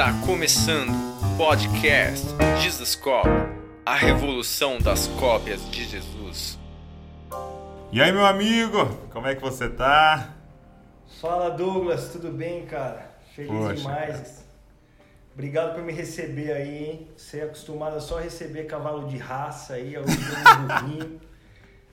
Está começando o podcast Jesus Cop, a revolução das cópias de Jesus. E aí, meu amigo, como é que você tá? Fala Douglas, tudo bem, cara? Feliz Poxa, demais. Obrigado por me receber aí, hein? Você é acostumado a só receber cavalo de raça aí, burrinho.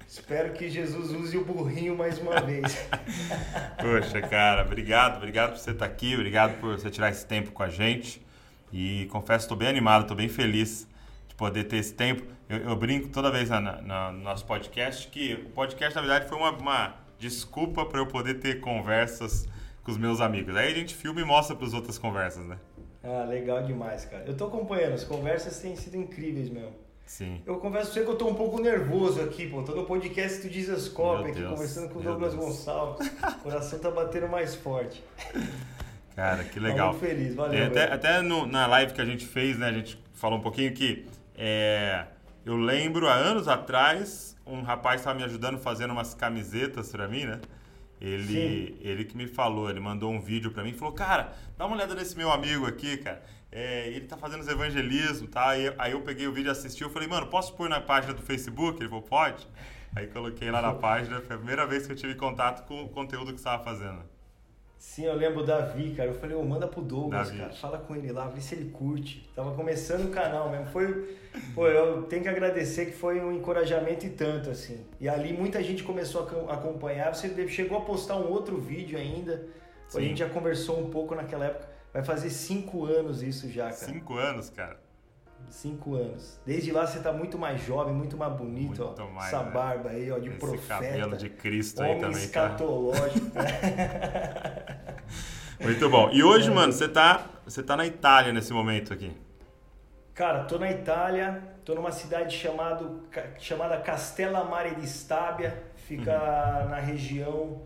Espero que Jesus use o burrinho mais uma vez. Poxa, cara, obrigado, obrigado por você estar aqui, obrigado por você tirar esse tempo com a gente. E confesso, estou bem animado, estou bem feliz de poder ter esse tempo. Eu, eu brinco toda vez na, na- no nosso podcast que o podcast, na verdade, foi uma, uma desculpa para eu poder ter conversas com os meus amigos. Aí a gente filma e mostra para as outras conversas, né? Ah, legal demais, cara. Eu tô acompanhando, as conversas têm sido incríveis mesmo. Sim. Eu confesso pra você que eu tô um pouco nervoso aqui, pô. Tô no podcast do Jesus Cop aqui, Deus, conversando com o Douglas Deus. Gonçalves. O coração tá batendo mais forte. Cara, que Tô legal. muito feliz, valeu. É, até até no- na live que a gente fez, né, a gente falou um pouquinho que é, eu lembro há anos atrás um rapaz estava me ajudando fazendo umas camisetas para mim, né? Ele, ele que me falou, ele mandou um vídeo para mim e falou, cara, dá uma olhada nesse meu amigo aqui, cara. É, ele tá fazendo os evangelismo, tá? Aí, aí eu peguei o vídeo e assisti, eu falei, mano, posso pôr na página do Facebook? Ele falou, pode. Aí coloquei lá na página, foi a primeira vez que eu tive contato com o conteúdo que você estava fazendo. Sim, eu lembro o Davi, cara. Eu falei, ô, manda pro Douglas, Davi. cara. Fala com ele lá, vê se ele curte. Tava começando o canal mesmo. Foi. Pô, eu tenho que agradecer que foi um encorajamento e tanto, assim. E ali muita gente começou a acom- acompanhar. Você chegou a postar um outro vídeo ainda. Pô, A Sim. gente já conversou um pouco naquela época. Vai fazer cinco anos isso já, cara. Cinco anos, cara. Cinco anos. Desde lá você tá muito mais jovem, muito mais bonito, Muito ó. mais, Essa né? barba aí, ó, de Esse profeta. cabelo de Cristo aí também, cara. escatológico. Muito bom. E hoje, mano, você tá, você tá na Itália nesse momento aqui. Cara, tô na Itália, tô numa cidade chamado, chamada Castellammare di Stabia, fica Uhum. na região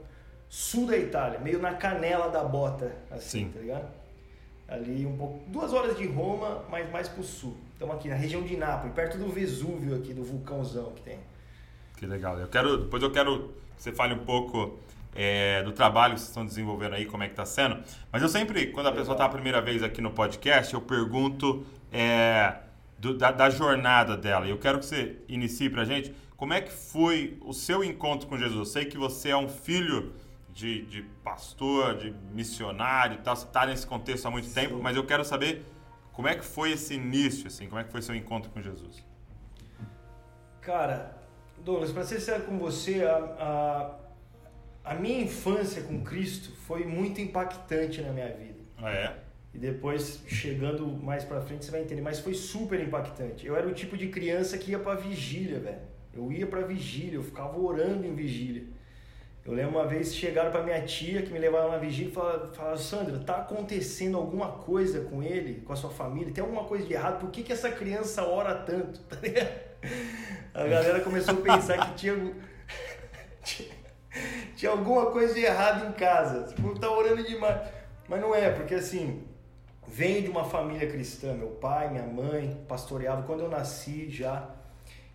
sul da Itália, meio na canela da bota, assim, Sim. tá ligado? Ali um pouco, duas horas de Roma, mas mais pro sul. Estamos aqui na região de Nápoles, perto do Vesúvio aqui, do vulcãozão que tem. Que legal. Eu quero, depois eu quero que você fale um pouco é, do trabalho que vocês estão desenvolvendo aí, como é que tá sendo. Mas eu sempre, quando a pessoa tá a primeira vez aqui no podcast, eu pergunto é, do- da, da jornada dela. E eu quero que você inicie pra gente como é que foi o seu encontro com Jesus. Eu sei que você é um filho de, de pastor, de missionário e tal, você tá nesse contexto há muito Sim. tempo, mas eu quero saber como é que foi esse início, assim, como é que foi seu encontro com Jesus. Cara, Douglas, pra ser sincero com você, a, a, a minha infância com Cristo foi muito impactante na minha vida. Ah, é? E depois, chegando mais pra frente, você vai entender. Mas foi super impactante. Eu era o tipo de criança que ia pra vigília, velho. Eu ia pra vigília, eu ficava orando em vigília. Eu lembro uma vez chegaram pra minha tia, que me levaram na vigília, e falaram, falaram, Sandra, tá acontecendo alguma coisa com ele, com a sua família? Tem alguma coisa de errado? Por que, que essa criança ora tanto? A galera começou a pensar que tinha, tinha, tinha alguma coisa de errado em casa. Tipo, tá orando demais. Mas não é, porque assim, venho de uma família cristã. Meu pai, minha mãe pastoreavam quando eu nasci já.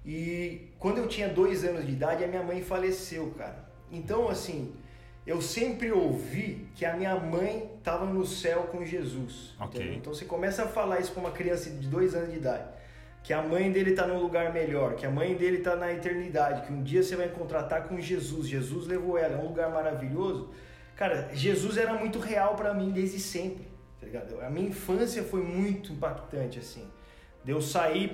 E quando eu tinha dois anos de idade, a minha mãe faleceu, cara. Então, assim, eu sempre ouvi que a minha mãe estava no céu com Jesus. Ok. entendeu? Então você começa a falar isso para uma criança de dois anos de idade. Que a mãe dele está num lugar melhor, que a mãe dele está na eternidade, que um dia você vai encontrar tá com Jesus. Jesus levou ela, é um lugar maravilhoso. Cara, Jesus era muito real para mim desde sempre, tá ligado? A minha infância foi muito impactante, assim. De eu sair,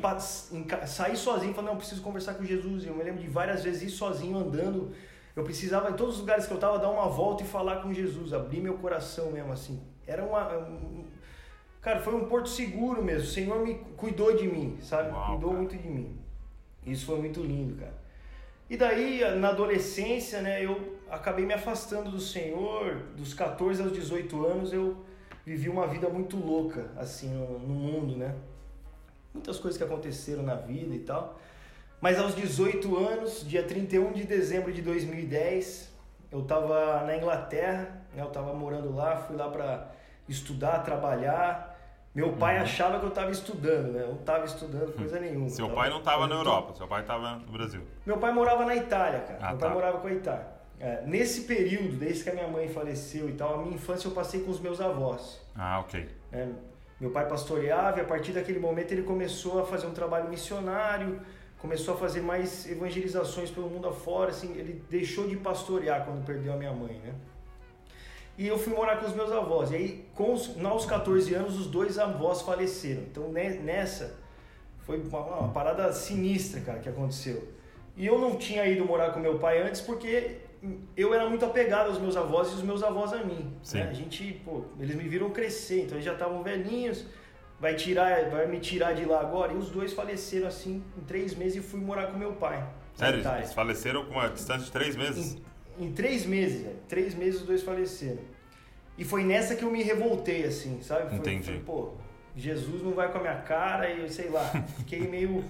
sair sozinho e falar, não, eu preciso conversar com Jesus. Eu me lembro de várias vezes ir sozinho andando. Eu precisava, em todos os lugares que eu tava, dar uma volta e falar com Jesus, abrir meu coração mesmo, assim. Era uma. um- Cara, foi um porto seguro mesmo. O Senhor me cuidou de mim, sabe? Uau, cuidou cara. muito de mim. Isso foi muito lindo, cara. E daí, na adolescência, né, eu acabei me afastando do Senhor. Dos 14 aos 18 anos, eu vivi uma vida muito louca, assim, no, no mundo, né? Muitas coisas que aconteceram na vida e tal. Mas aos 18 anos, dia 31 de dezembro de 2010, eu tava na Inglaterra, né, eu tava morando lá, fui lá para estudar, trabalhar. Meu pai achava que eu tava estudando, né? Eu não tava estudando coisa nenhuma. Seu Eu pai não estava na eu- Europa, seu pai estava no Brasil. meu pai morava na Itália, cara. Ah, Meu pai tá. morava com a Itália. É, nesse período, desde que a minha mãe faleceu e tal, a minha infância eu passei com os meus avós. Ah, ok. né? Meu pai pastoreava e a partir daquele momento ele começou a fazer um trabalho missionário, começou a fazer mais evangelizações pelo mundo afora, assim, ele deixou de pastorear quando perdeu a minha mãe, né? E eu fui morar com os meus avós. E aí, com os, aos 14 anos, os dois avós faleceram. Então, nessa, foi uma, uma parada sinistra, cara, que aconteceu. E eu não tinha ido morar com meu pai antes porque eu era muito apegado aos meus avós e os meus avós a mim. Né? A gente, pô, eles me viram crescer, então eles já estavam velhinhos, vai tirar, vai me tirar de lá agora. E os dois faleceram assim em três meses e fui morar com meu pai. Sério? Eles faleceram com uma distância de três meses? Em, em três meses, três meses os dois faleceram. E foi nessa que eu me revoltei, assim, sabe? Foi, Entendi. Foi, pô, Jesus não vai com a minha cara e eu sei lá, fiquei meio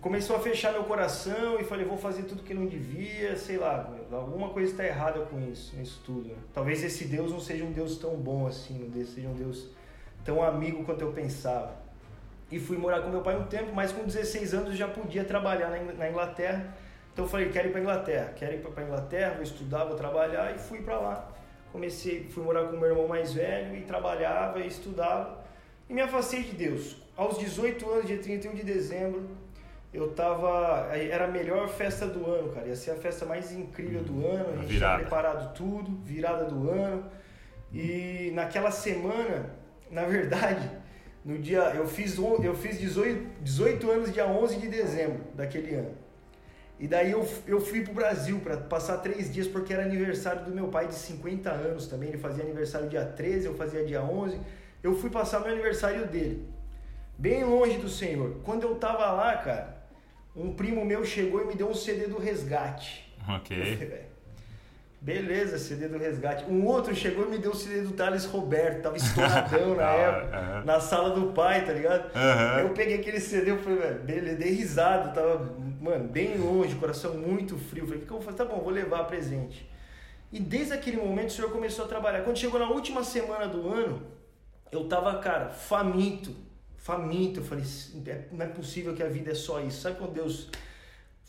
começou a fechar meu coração e falei, vou fazer tudo que não devia, sei lá, alguma coisa está errada com isso, nisso tudo. Né? Talvez esse Deus não seja um Deus tão bom assim, não seja um Deus tão amigo quanto eu pensava. E fui morar com meu pai um tempo, mas com 16 anos eu já podia trabalhar na Inglaterra. Então eu falei, quero ir para Inglaterra, quero ir para Inglaterra, vou estudar, vou trabalhar e fui para lá. Comecei, fui morar com meu irmão mais velho e trabalhava e estudava e me afastei de Deus. Aos 18 anos, dia 31 de dezembro, eu tava. Era a melhor festa do ano, cara. Ia ser a festa mais incrível do ano. A gente virada. tinha preparado tudo, virada do ano. E naquela semana, na verdade, no dia. Eu fiz, eu fiz 18, 18 anos dia 11 de dezembro daquele ano. E daí eu, eu fui pro Brasil para passar três dias, porque era aniversário do meu pai de 50 anos também. Ele fazia aniversário dia 13, eu fazia dia 11. Eu fui passar meu aniversário dele. Bem longe do Senhor. Quando eu tava lá, cara, um primo meu chegou e me deu um CD do Resgate. Ok. Beleza, CD do Resgate. Um outro chegou e me deu o CD do Thales Roberto, tava estouradão na ah, época, na sala do pai, tá ligado? Eu peguei aquele CD e falei, velho, beleza, dei risado, tava, mano, bem longe, coração muito frio. Falei, o que eu vou fazer? Tá bom, vou levar presente. E desde aquele momento o senhor começou a trabalhar. Quando chegou na última semana do ano, eu tava, cara, faminto faminto. Eu falei, não é possível que a vida é só isso. Sabe quando Deus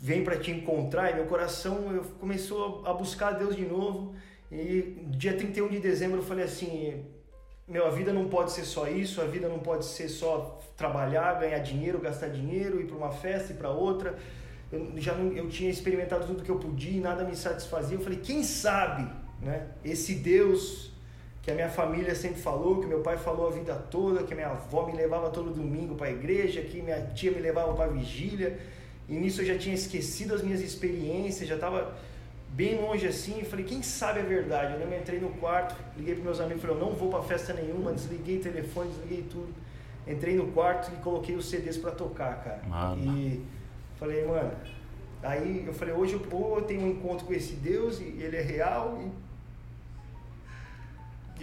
vem para te encontrar? E meu coração eu começou a buscar Deus de novo. E dia 31 de dezembro eu falei assim: meu, a vida não pode ser só isso, a vida não pode ser só trabalhar, ganhar dinheiro, gastar dinheiro, ir para uma festa e para outra. Eu já não, eu tinha experimentado tudo que eu podia e nada me satisfazia. Eu falei, quem sabe, né? Esse Deus que a minha família sempre falou, que meu pai falou a vida toda, que minha avó me levava todo domingo para a igreja, que minha tia me levava para a vigília. E nisso eu já tinha esquecido as minhas experiências, já estava bem longe assim. E falei, quem sabe a verdade? Eu entrei no quarto, liguei para meus amigos, falei, eu não vou para festa nenhuma, desliguei o telefone, desliguei tudo. Entrei no quarto e coloquei os CDs para tocar, cara. Mano. E falei, mano, aí eu falei, hoje eu, ou eu tenho um encontro com esse Deus e ele é real e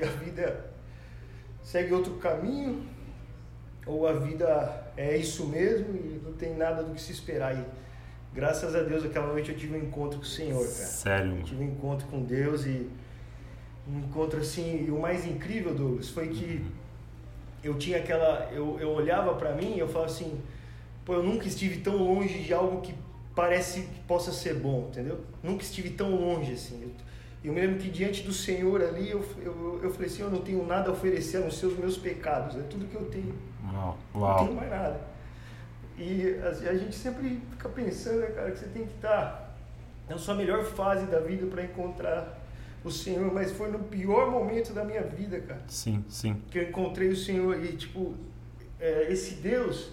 e a vida segue outro caminho, ou a vida é isso mesmo e não tem nada do que se esperar. E graças a Deus, aquela noite eu tive um encontro com o Senhor, cara. Sério? Eu tive um encontro com Deus e um encontro assim. E o mais incrível, Douglas, foi que eu tinha aquela. Eu, eu olhava para mim e eu falava assim: pô, eu nunca estive tão longe de algo que parece que possa ser bom, entendeu? Nunca estive tão longe assim. Eu me lembro que diante do Senhor ali, eu, eu, eu falei assim, eu não tenho nada a oferecer a não ser os meus pecados, é tudo que eu tenho. Uau. Não tenho mais nada. E a, a gente sempre fica pensando, né, cara, que você tem que estar na sua melhor fase da vida para encontrar o Senhor, mas foi no pior momento da minha vida, cara. Sim, sim. Que eu encontrei o Senhor e, tipo, é, esse Deus,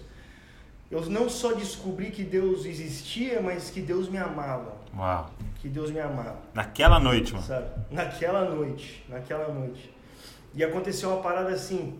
eu não só descobri que Deus existia, mas que Deus me amava. Uau. Que Deus me amava. Naquela noite, mano. Sabe? Naquela noite. Naquela noite. E aconteceu uma parada assim.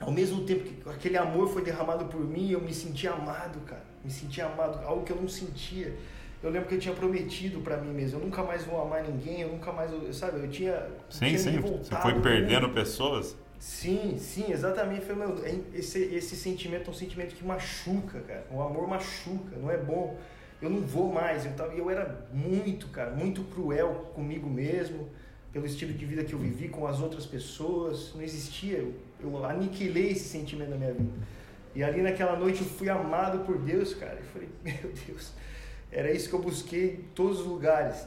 Ao mesmo tempo que aquele amor foi derramado por mim, eu me senti amado, cara. Me senti amado. Algo que eu não sentia. Eu lembro que eu tinha prometido para mim mesmo, eu nunca mais vou amar ninguém, eu nunca mais, sabe? Eu tinha. Sim, tinha sim. Você foi perdendo pessoas? Sim, sim, exatamente. Foi, meu, é, esse, esse sentimento é um sentimento que machuca, cara. O amor machuca, não é bom eu não vou mais. Eu, tava, eu era muito, cara, muito cruel comigo mesmo, pelo estilo de vida que eu vivi com as outras pessoas. Não existia. Eu, eu aniquilei esse sentimento na minha vida. E ali naquela noite eu fui amado por Deus, cara. Eu falei, meu Deus, era isso que eu busquei em todos os lugares.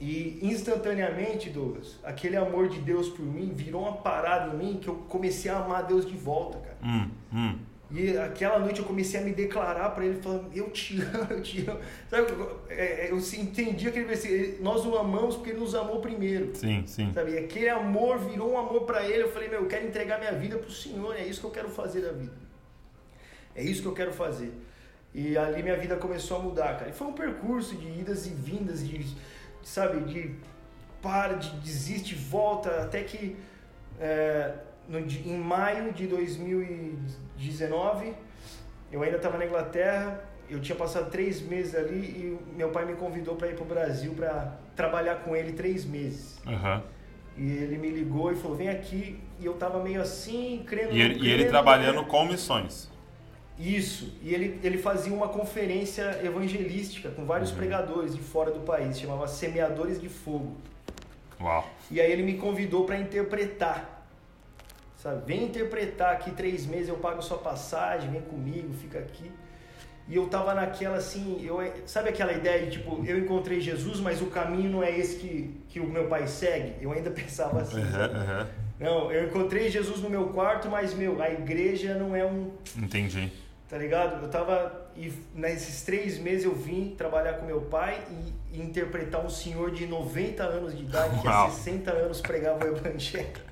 E instantaneamente, Douglas, aquele amor de Deus por mim virou uma parada em mim que eu comecei a amar Deus de volta, cara. Hum, hum. E aquela noite eu comecei a me declarar para ele, falando: Eu te amo, eu te amo. Sabe, é, é, eu entendi aquele versículo: Nós o amamos porque ele nos amou primeiro. Sim, sim. Sabe? E aquele amor virou um amor para ele. Eu falei: Meu, eu quero entregar minha vida pro Senhor, é isso que eu quero fazer da vida. É isso que eu quero fazer. E ali minha vida começou a mudar, cara. E foi um percurso de idas e vindas, de, sabe, de para, de desiste, volta, até que é, no, em maio de 2019, eu ainda estava na Inglaterra, eu tinha passado três meses ali e meu pai me convidou para ir para o Brasil para trabalhar com ele três meses. Uhum. E ele me ligou e falou: vem aqui. E eu tava meio assim, crendo. E ele, crendo, e ele trabalhando com missões. Isso. E ele, ele fazia uma conferência evangelística com vários uhum. pregadores de fora do país, chamava Semeadores de Fogo. Uau. E aí ele me convidou para interpretar. Sabe? Vem interpretar aqui três meses, eu pago sua passagem, vem comigo, fica aqui. E eu tava naquela assim, eu, sabe aquela ideia de tipo, eu encontrei Jesus, mas o caminho não é esse que, que o meu pai segue? Eu ainda pensava assim. Uhum, uhum. Não, eu encontrei Jesus no meu quarto, mas meu, a igreja não é um. Entendi. Tá ligado? Eu tava. E nesses três meses eu vim trabalhar com meu pai e, e interpretar um senhor de 90 anos de idade, que há 60 anos pregava o evangelho.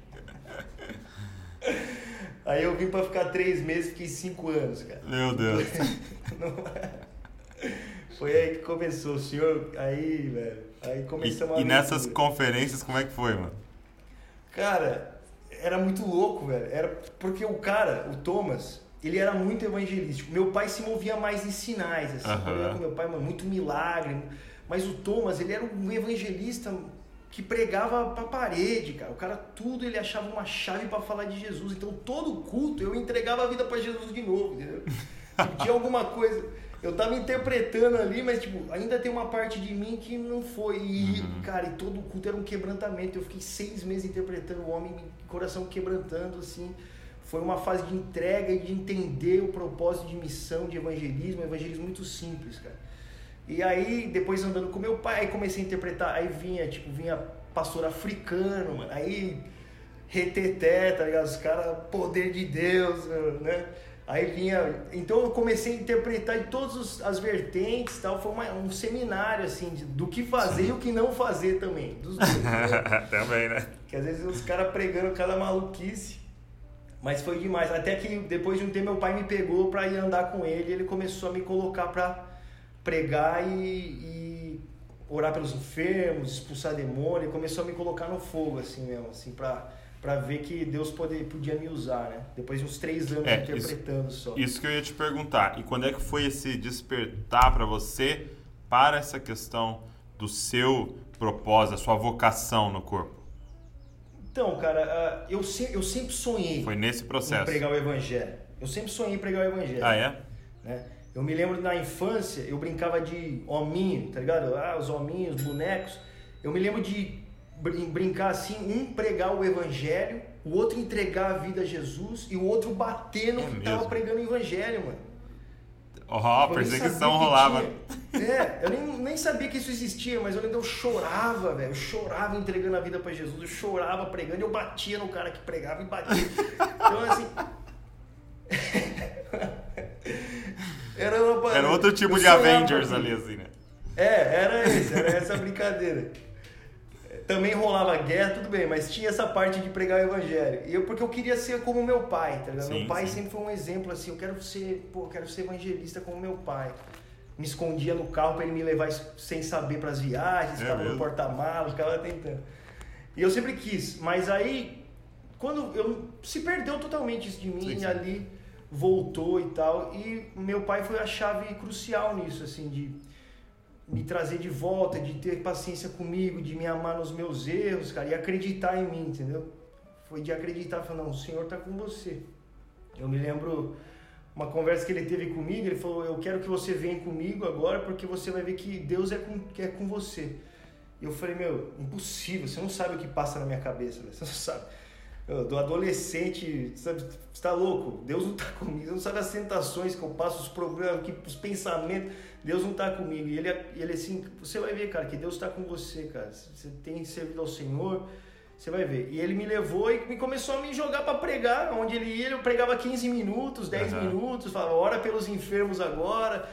Aí eu vim pra ficar três meses, fiquei cinco anos, cara. Meu Deus. Foi aí que começou, o senhor. Aí, velho. Aí começamos e, a. E nessas conferências, como é que foi, mano? Cara, era muito louco, velho. Era porque o cara, o Thomas, ele era muito evangelístico. Meu pai se movia mais em sinais, assim. Uhum. Eu com meu pai, mano, muito milagre. Mas o Thomas, ele era um evangelista que pregava pra parede, cara. O cara tudo ele achava uma chave para falar de Jesus. Então todo culto eu entregava a vida para Jesus de novo, entendeu? tipo, tinha alguma coisa. Eu tava interpretando ali, mas tipo, ainda tem uma parte de mim que não foi. E, uhum. cara, e todo culto era um quebrantamento. Eu fiquei seis meses interpretando o homem, coração quebrantando, assim foi uma fase de entrega e de entender o propósito de missão, de evangelismo, um evangelismo muito simples, cara. E aí, depois andando com meu pai, aí comecei a interpretar, aí vinha, tipo, vinha pastor africano, mano, aí reteté, tá ligado? Os caras, poder de Deus, né? Aí vinha. Então eu comecei a interpretar de todas as vertentes tal. Foi uma, um seminário, assim, de, do que fazer Sim. e o que não fazer também. Dos dois. Né? também, né? Que às vezes os caras pregando cada maluquice. Mas foi demais. Até que depois de um tempo meu pai me pegou para ir andar com ele. Ele começou a me colocar para pregar e, e, orar pelos enfermos, expulsar demônio. Começou a me colocar no fogo, assim mesmo, assim, para para ver que Deus poder, podia me usar, né? Depois de uns três anos é, interpretando isso, só. Isso que eu ia te perguntar. E quando é que foi esse despertar para você para essa questão do seu propósito, a sua vocação no corpo? Então, cara, ah, eu, se, eu sempre sonhei. Foi nesse processo. Em pregar o evangelho. Eu sempre sonhei em pregar o evangelho. Ah, é? Né? Eu me lembro na infância, eu brincava de hominho, tá ligado? Ah, os hominhos, bonecos. Eu me lembro de brincar assim, um pregar o evangelho, o outro entregar a vida a Jesus e o outro bater no é que tava pregando o evangelho, mano. Ó, oh, perseguição rolava. É, eu nem, nem sabia que isso existia, mas eu lembro, eu chorava, velho. Eu chorava entregando a vida para Jesus, eu chorava pregando, eu batia no cara que pregava e batia. Então, assim. era, outro tipo de Avengers ali, assim, né? É, era esse, era essa brincadeira também rolava guerra, tudo bem, mas tinha essa parte de pregar o evangelho. Eu, porque eu queria ser como meu pai, tá ligado? Sim, meu pai sim. sempre foi um exemplo assim, eu quero ser, pô, eu quero ser evangelista como meu pai. Me escondia no carro para ele me levar sem saber para as viagens, é ficava no porta-malas, ficava tentando. E eu sempre quis, mas aí quando eu se perdeu totalmente isso de mim sim, ali voltou e tal, e meu pai foi a chave crucial nisso assim de me trazer de volta, de ter paciência comigo, de me amar nos meus erros, cara, e acreditar em mim, entendeu? Foi de acreditar, falando, não, o Senhor está com você. Eu me lembro uma conversa que ele teve comigo, ele falou, eu quero que você venha comigo agora, porque você vai ver que Deus é com, é com você. E eu falei, meu, impossível, você não sabe o que passa na minha cabeça, você não sabe. Do adolescente, sabe, você tá louco, Deus não tá comigo, você não sabe as tentações que eu passo, os problemas, que, os pensamentos, Deus não tá comigo. E ele, ele assim, você vai ver, cara, que Deus tá com você, cara. Você tem servido ao Senhor, você vai ver. E ele me levou e me começou a me jogar para pregar, onde ele ia, eu pregava 15 minutos, 10 uhum. minutos, falava, ora pelos enfermos agora.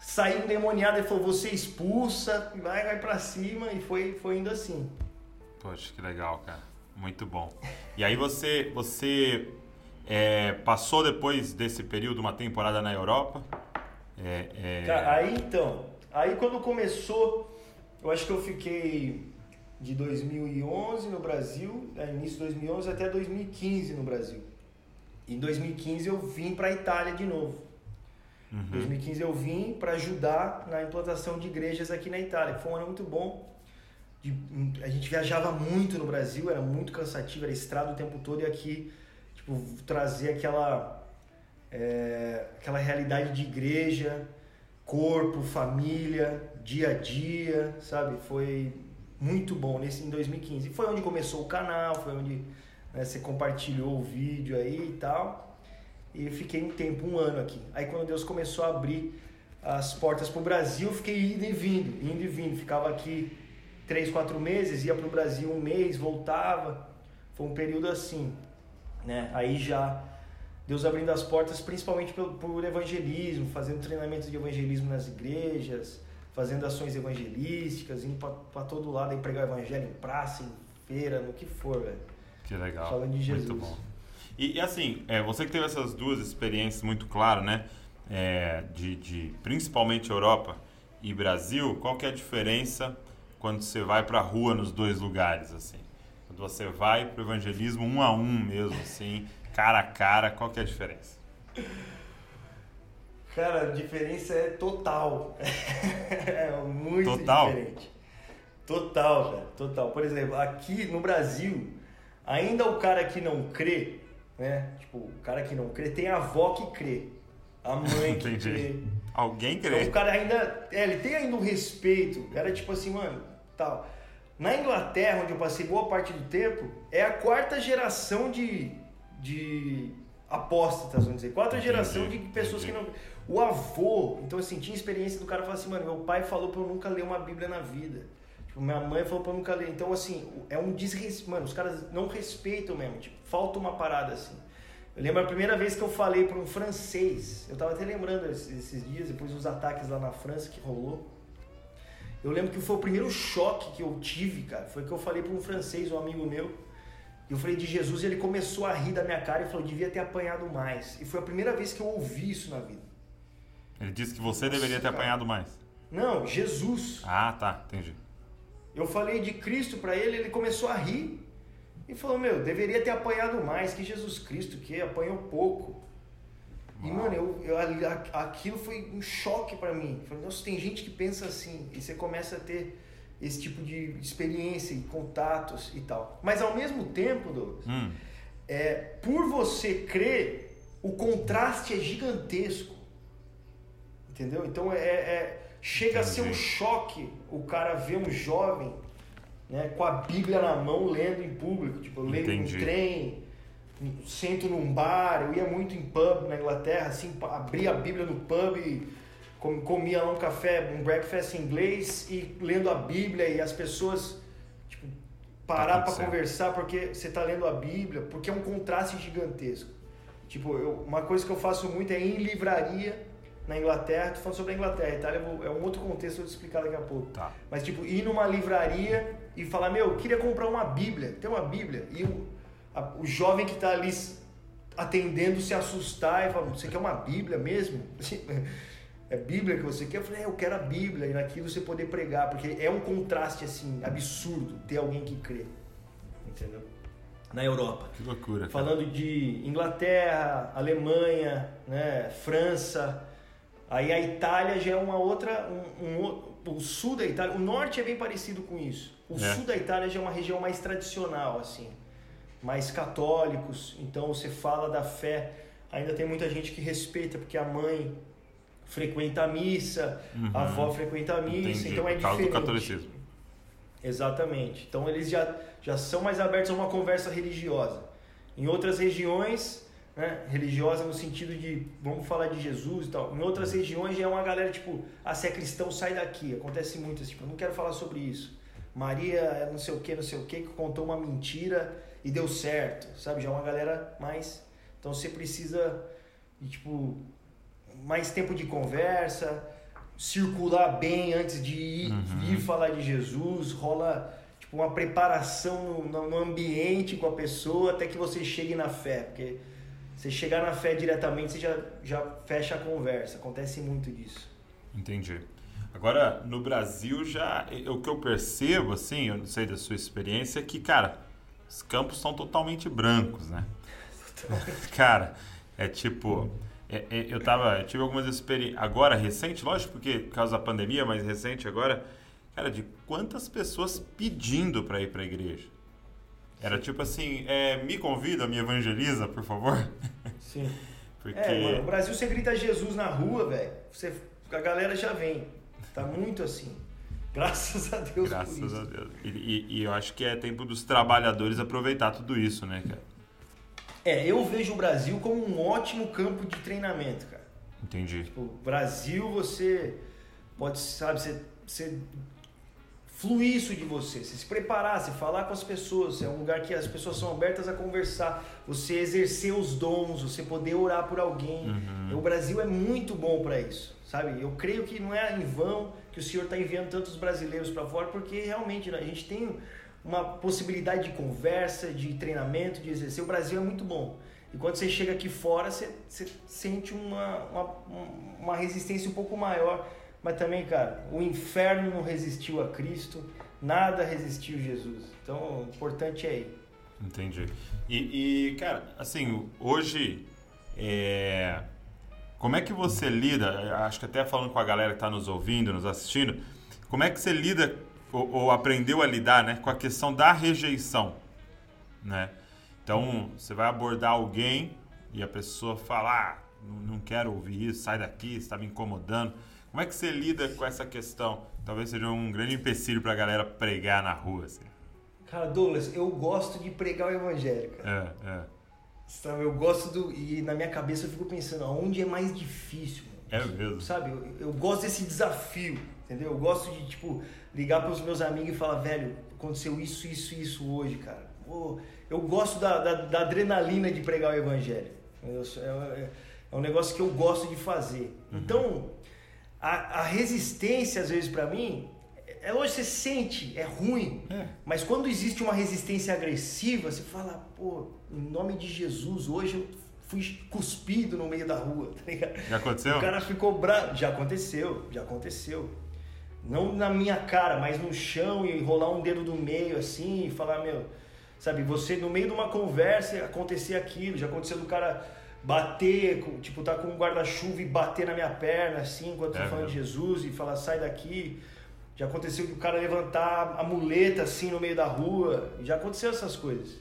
Saiu endemoniado, ele falou, você expulsa, vai, vai para cima, e foi, foi indo assim. Poxa, que legal, cara. Muito bom. E aí você, você é, passou depois desse período uma temporada na Europa? É, é... Cara, aí então, aí quando começou, eu acho que eu fiquei de 2011 no Brasil, né, início de 2011 até 2015 no Brasil. Em 2015 eu vim para a Itália de novo. Em uhum. 2015 eu vim para ajudar na implantação de igrejas aqui na Itália, foi um ano muito bom de, a gente viajava muito no Brasil, era muito cansativo, era estrada o tempo todo e aqui, tipo, trazer aquela, é, aquela realidade de igreja, corpo, família, dia a dia, sabe? Foi muito bom nesse em 2015. Foi onde começou o canal, foi onde né, você compartilhou o vídeo aí e tal. E fiquei um tempo, um ano aqui. Aí quando Deus começou a abrir as portas para o Brasil, fiquei indo e vindo, indo e vindo. Ficava aqui três, quatro meses, ia para o Brasil um mês, voltava. Foi um período assim, né? Aí já Deus abrindo as portas, principalmente por, por evangelismo, fazendo treinamentos de evangelismo nas igrejas, fazendo ações evangelísticas, indo para todo lado, aí pregar o evangelho em praça, em feira, no que for, velho. Que legal. Falando de Jesus. Muito bom. E, e assim, é, você que teve essas duas experiências muito claras, né? É, de, de principalmente Europa e Brasil, qual que é a diferença quando você vai para a rua nos dois lugares, assim? Quando você vai para o evangelismo um a um mesmo, assim, cara a cara, qual que é a diferença? Cara, a diferença é total. é muito total. diferente. Total, velho. Total. Por exemplo, aqui no Brasil, ainda o cara que não crê, né? Tipo, o cara que não crê tem a avó que crê. A mãe que crê. Alguém crê. Então o cara ainda. É, ele tem ainda um respeito. Era tipo assim, mano, tal. Na Inglaterra, onde eu passei boa parte do tempo, é a quarta geração de, de apóstatas, vamos dizer. Quarta entendi, geração de pessoas entendi. que não. O avô, então assim, tinha experiência do cara falar assim, mano, meu pai falou pra eu nunca ler uma Bíblia na vida. Tipo, minha mãe falou pra eu nunca ler. Então, assim, é um desrespeito. Mano, os caras não respeitam mesmo. Tipo, falta uma parada assim. Eu lembro a primeira vez que eu falei para um francês, eu tava até lembrando esses dias, depois dos ataques lá na França que rolou. Eu lembro que foi o primeiro choque que eu tive, cara. Foi que eu falei para um francês, um amigo meu. Eu falei de Jesus e ele começou a rir da minha cara e falou: devia ter apanhado mais. E foi a primeira vez que eu ouvi isso na vida. Ele disse que você Nossa, deveria ter cara. apanhado mais. Não, Jesus. Ah, tá, entendi. Eu falei de Cristo para ele, ele começou a rir e falou: Meu, deveria ter apanhado mais que Jesus Cristo, que apanhou pouco. E, mano, eu, eu, aquilo foi um choque para mim. Falei, nossa, tem gente que pensa assim. E você começa a ter esse tipo de experiência e contatos e tal. Mas ao mesmo tempo, Douglas, hum. é, por você crer, o contraste é gigantesco. Entendeu? Então é, é chega Entendi. a ser um choque o cara ver um jovem né, com a Bíblia na mão lendo em público. Tipo, eu leio em trem sento num bar, eu ia muito em pub na Inglaterra, assim, abria a Bíblia no pub e comia lá um café, um breakfast em inglês e lendo a Bíblia e as pessoas tipo, parar tá para conversar porque você está lendo a Bíblia, porque é um contraste gigantesco. Tipo, eu, uma coisa que eu faço muito é ir em livraria na Inglaterra, tô falando sobre a Inglaterra, a Itália é um outro contexto, eu vou te explicar daqui a pouco. Tá. Mas tipo, ir numa livraria e falar, meu, eu queria comprar uma Bíblia, tem uma Bíblia, e eu, a, o jovem que está ali atendendo se assustar e falar, você quer uma Bíblia mesmo? É Bíblia que você quer? Eu falei, é, eu quero a Bíblia e naquilo você poder pregar, porque é um contraste assim, absurdo ter alguém que crê. Entendeu? Na Europa. Que loucura. Cara. Falando de Inglaterra, Alemanha, né, França. Aí a Itália já é uma outra. Um, um, o sul da Itália, o norte é bem parecido com isso. O é. sul da Itália já é uma região mais tradicional, assim mais católicos, então você fala da fé, ainda tem muita gente que respeita, porque a mãe frequenta a missa, uhum. a avó frequenta a missa, Entendi. então é diferente. do catolicismo. Exatamente. Então eles já, já são mais abertos a uma conversa religiosa. Em outras regiões, né, religiosa no sentido de vamos falar de Jesus e tal. Em outras regiões já é uma galera tipo, ah, se é cristão, sai daqui. Acontece muito, tipo, eu não quero falar sobre isso. Maria é não sei o que, não sei o que, que contou uma mentira e deu certo, sabe? Já é uma galera mais. Então você precisa de tipo mais tempo de conversa, circular bem antes de ir, uhum. ir falar de Jesus, rola tipo uma preparação no, no ambiente com a pessoa até que você chegue na fé, porque você chegar na fé diretamente, você já, já fecha a conversa. Acontece muito disso. Entendi. Agora, no Brasil, já o que eu percebo, assim, eu não sei da sua experiência, é que, cara, os campos são totalmente brancos, né? cara, é tipo. É, é, eu tava. Eu tive algumas experiências. Agora, recente, lógico, porque por causa da pandemia, mas recente agora, cara, de quantas pessoas pedindo para ir para a igreja? Era tipo assim, é, me convida, me evangeliza, por favor. Sim. Porque... É, mano, no Brasil você grita Jesus na rua, velho. Você, a galera já vem. Tá muito assim. Graças a Deus Graças a Deus. E, e, e, eu acho que é tempo dos trabalhadores aproveitar tudo isso, né, cara? É, eu vejo o Brasil como um ótimo campo de treinamento, cara. Entendi. Tipo, Brasil você pode, sabe, você, você fluir isso de você, se preparar, você falar com as pessoas, é um lugar que as pessoas são abertas a conversar, você exercer os dons, você poder orar por alguém. Uhum. O Brasil é muito bom para isso, sabe? Eu creio que não é em vão que o Senhor está enviando tantos brasileiros para fora, porque realmente né, a gente tem uma possibilidade de conversa, de treinamento, de exercer. O Brasil é muito bom. E quando você chega aqui fora, você, você sente uma, uma, uma resistência um pouco maior mas também, cara, o inferno não resistiu a Cristo, nada resistiu a Jesus. Então, o importante é ir. Entendi. E, e cara, assim, hoje, é... como é que você lida? Acho que até falando com a galera que está nos ouvindo, nos assistindo, como é que você lida ou, ou, aprendeu a lidar, né, com a questão da rejeição, né? Então, você vai abordar alguém e a pessoa fala, ah, não quero ouvir isso, sai daqui, está me incomodando. Como é que você lida com essa questão? Talvez seja um grande empecilho para a galera pregar na rua. Assim. Cara, Douglas, eu gosto de pregar o evangelho, cara. É, é. Sabe, eu gosto do. E na minha cabeça eu fico pensando, aonde é mais difícil? Mano? É mesmo. Sabe, eu, eu gosto desse desafio, entendeu? Eu gosto de, tipo, ligar para os meus amigos e falar, velho, aconteceu isso, isso e isso hoje, cara. Pô, eu gosto da, da, da, adrenalina de pregar o evangelho. Eu, é, é, um negócio que eu gosto de fazer. Uhum. Então, a, a resistência, às vezes, para mim, é hoje você sente, é ruim, é. mas quando existe uma resistência agressiva, você fala, pô, em nome de Jesus, hoje eu fui cuspido no meio da rua, tá ligado? Já aconteceu? O cara ficou bravo. Já aconteceu, já aconteceu. Não na minha cara, mas no chão e rolar um dedo do meio assim e falar, meu, sabe, você no meio de uma conversa acontecer aquilo, já aconteceu do cara bater, tipo, tá com um guarda-chuva e bater na minha perna, assim, enquanto é, eu tô falando de Jesus e falar, sai daqui. Já aconteceu que o cara levantar a muleta, assim, no meio da rua. Já aconteceu essas coisas.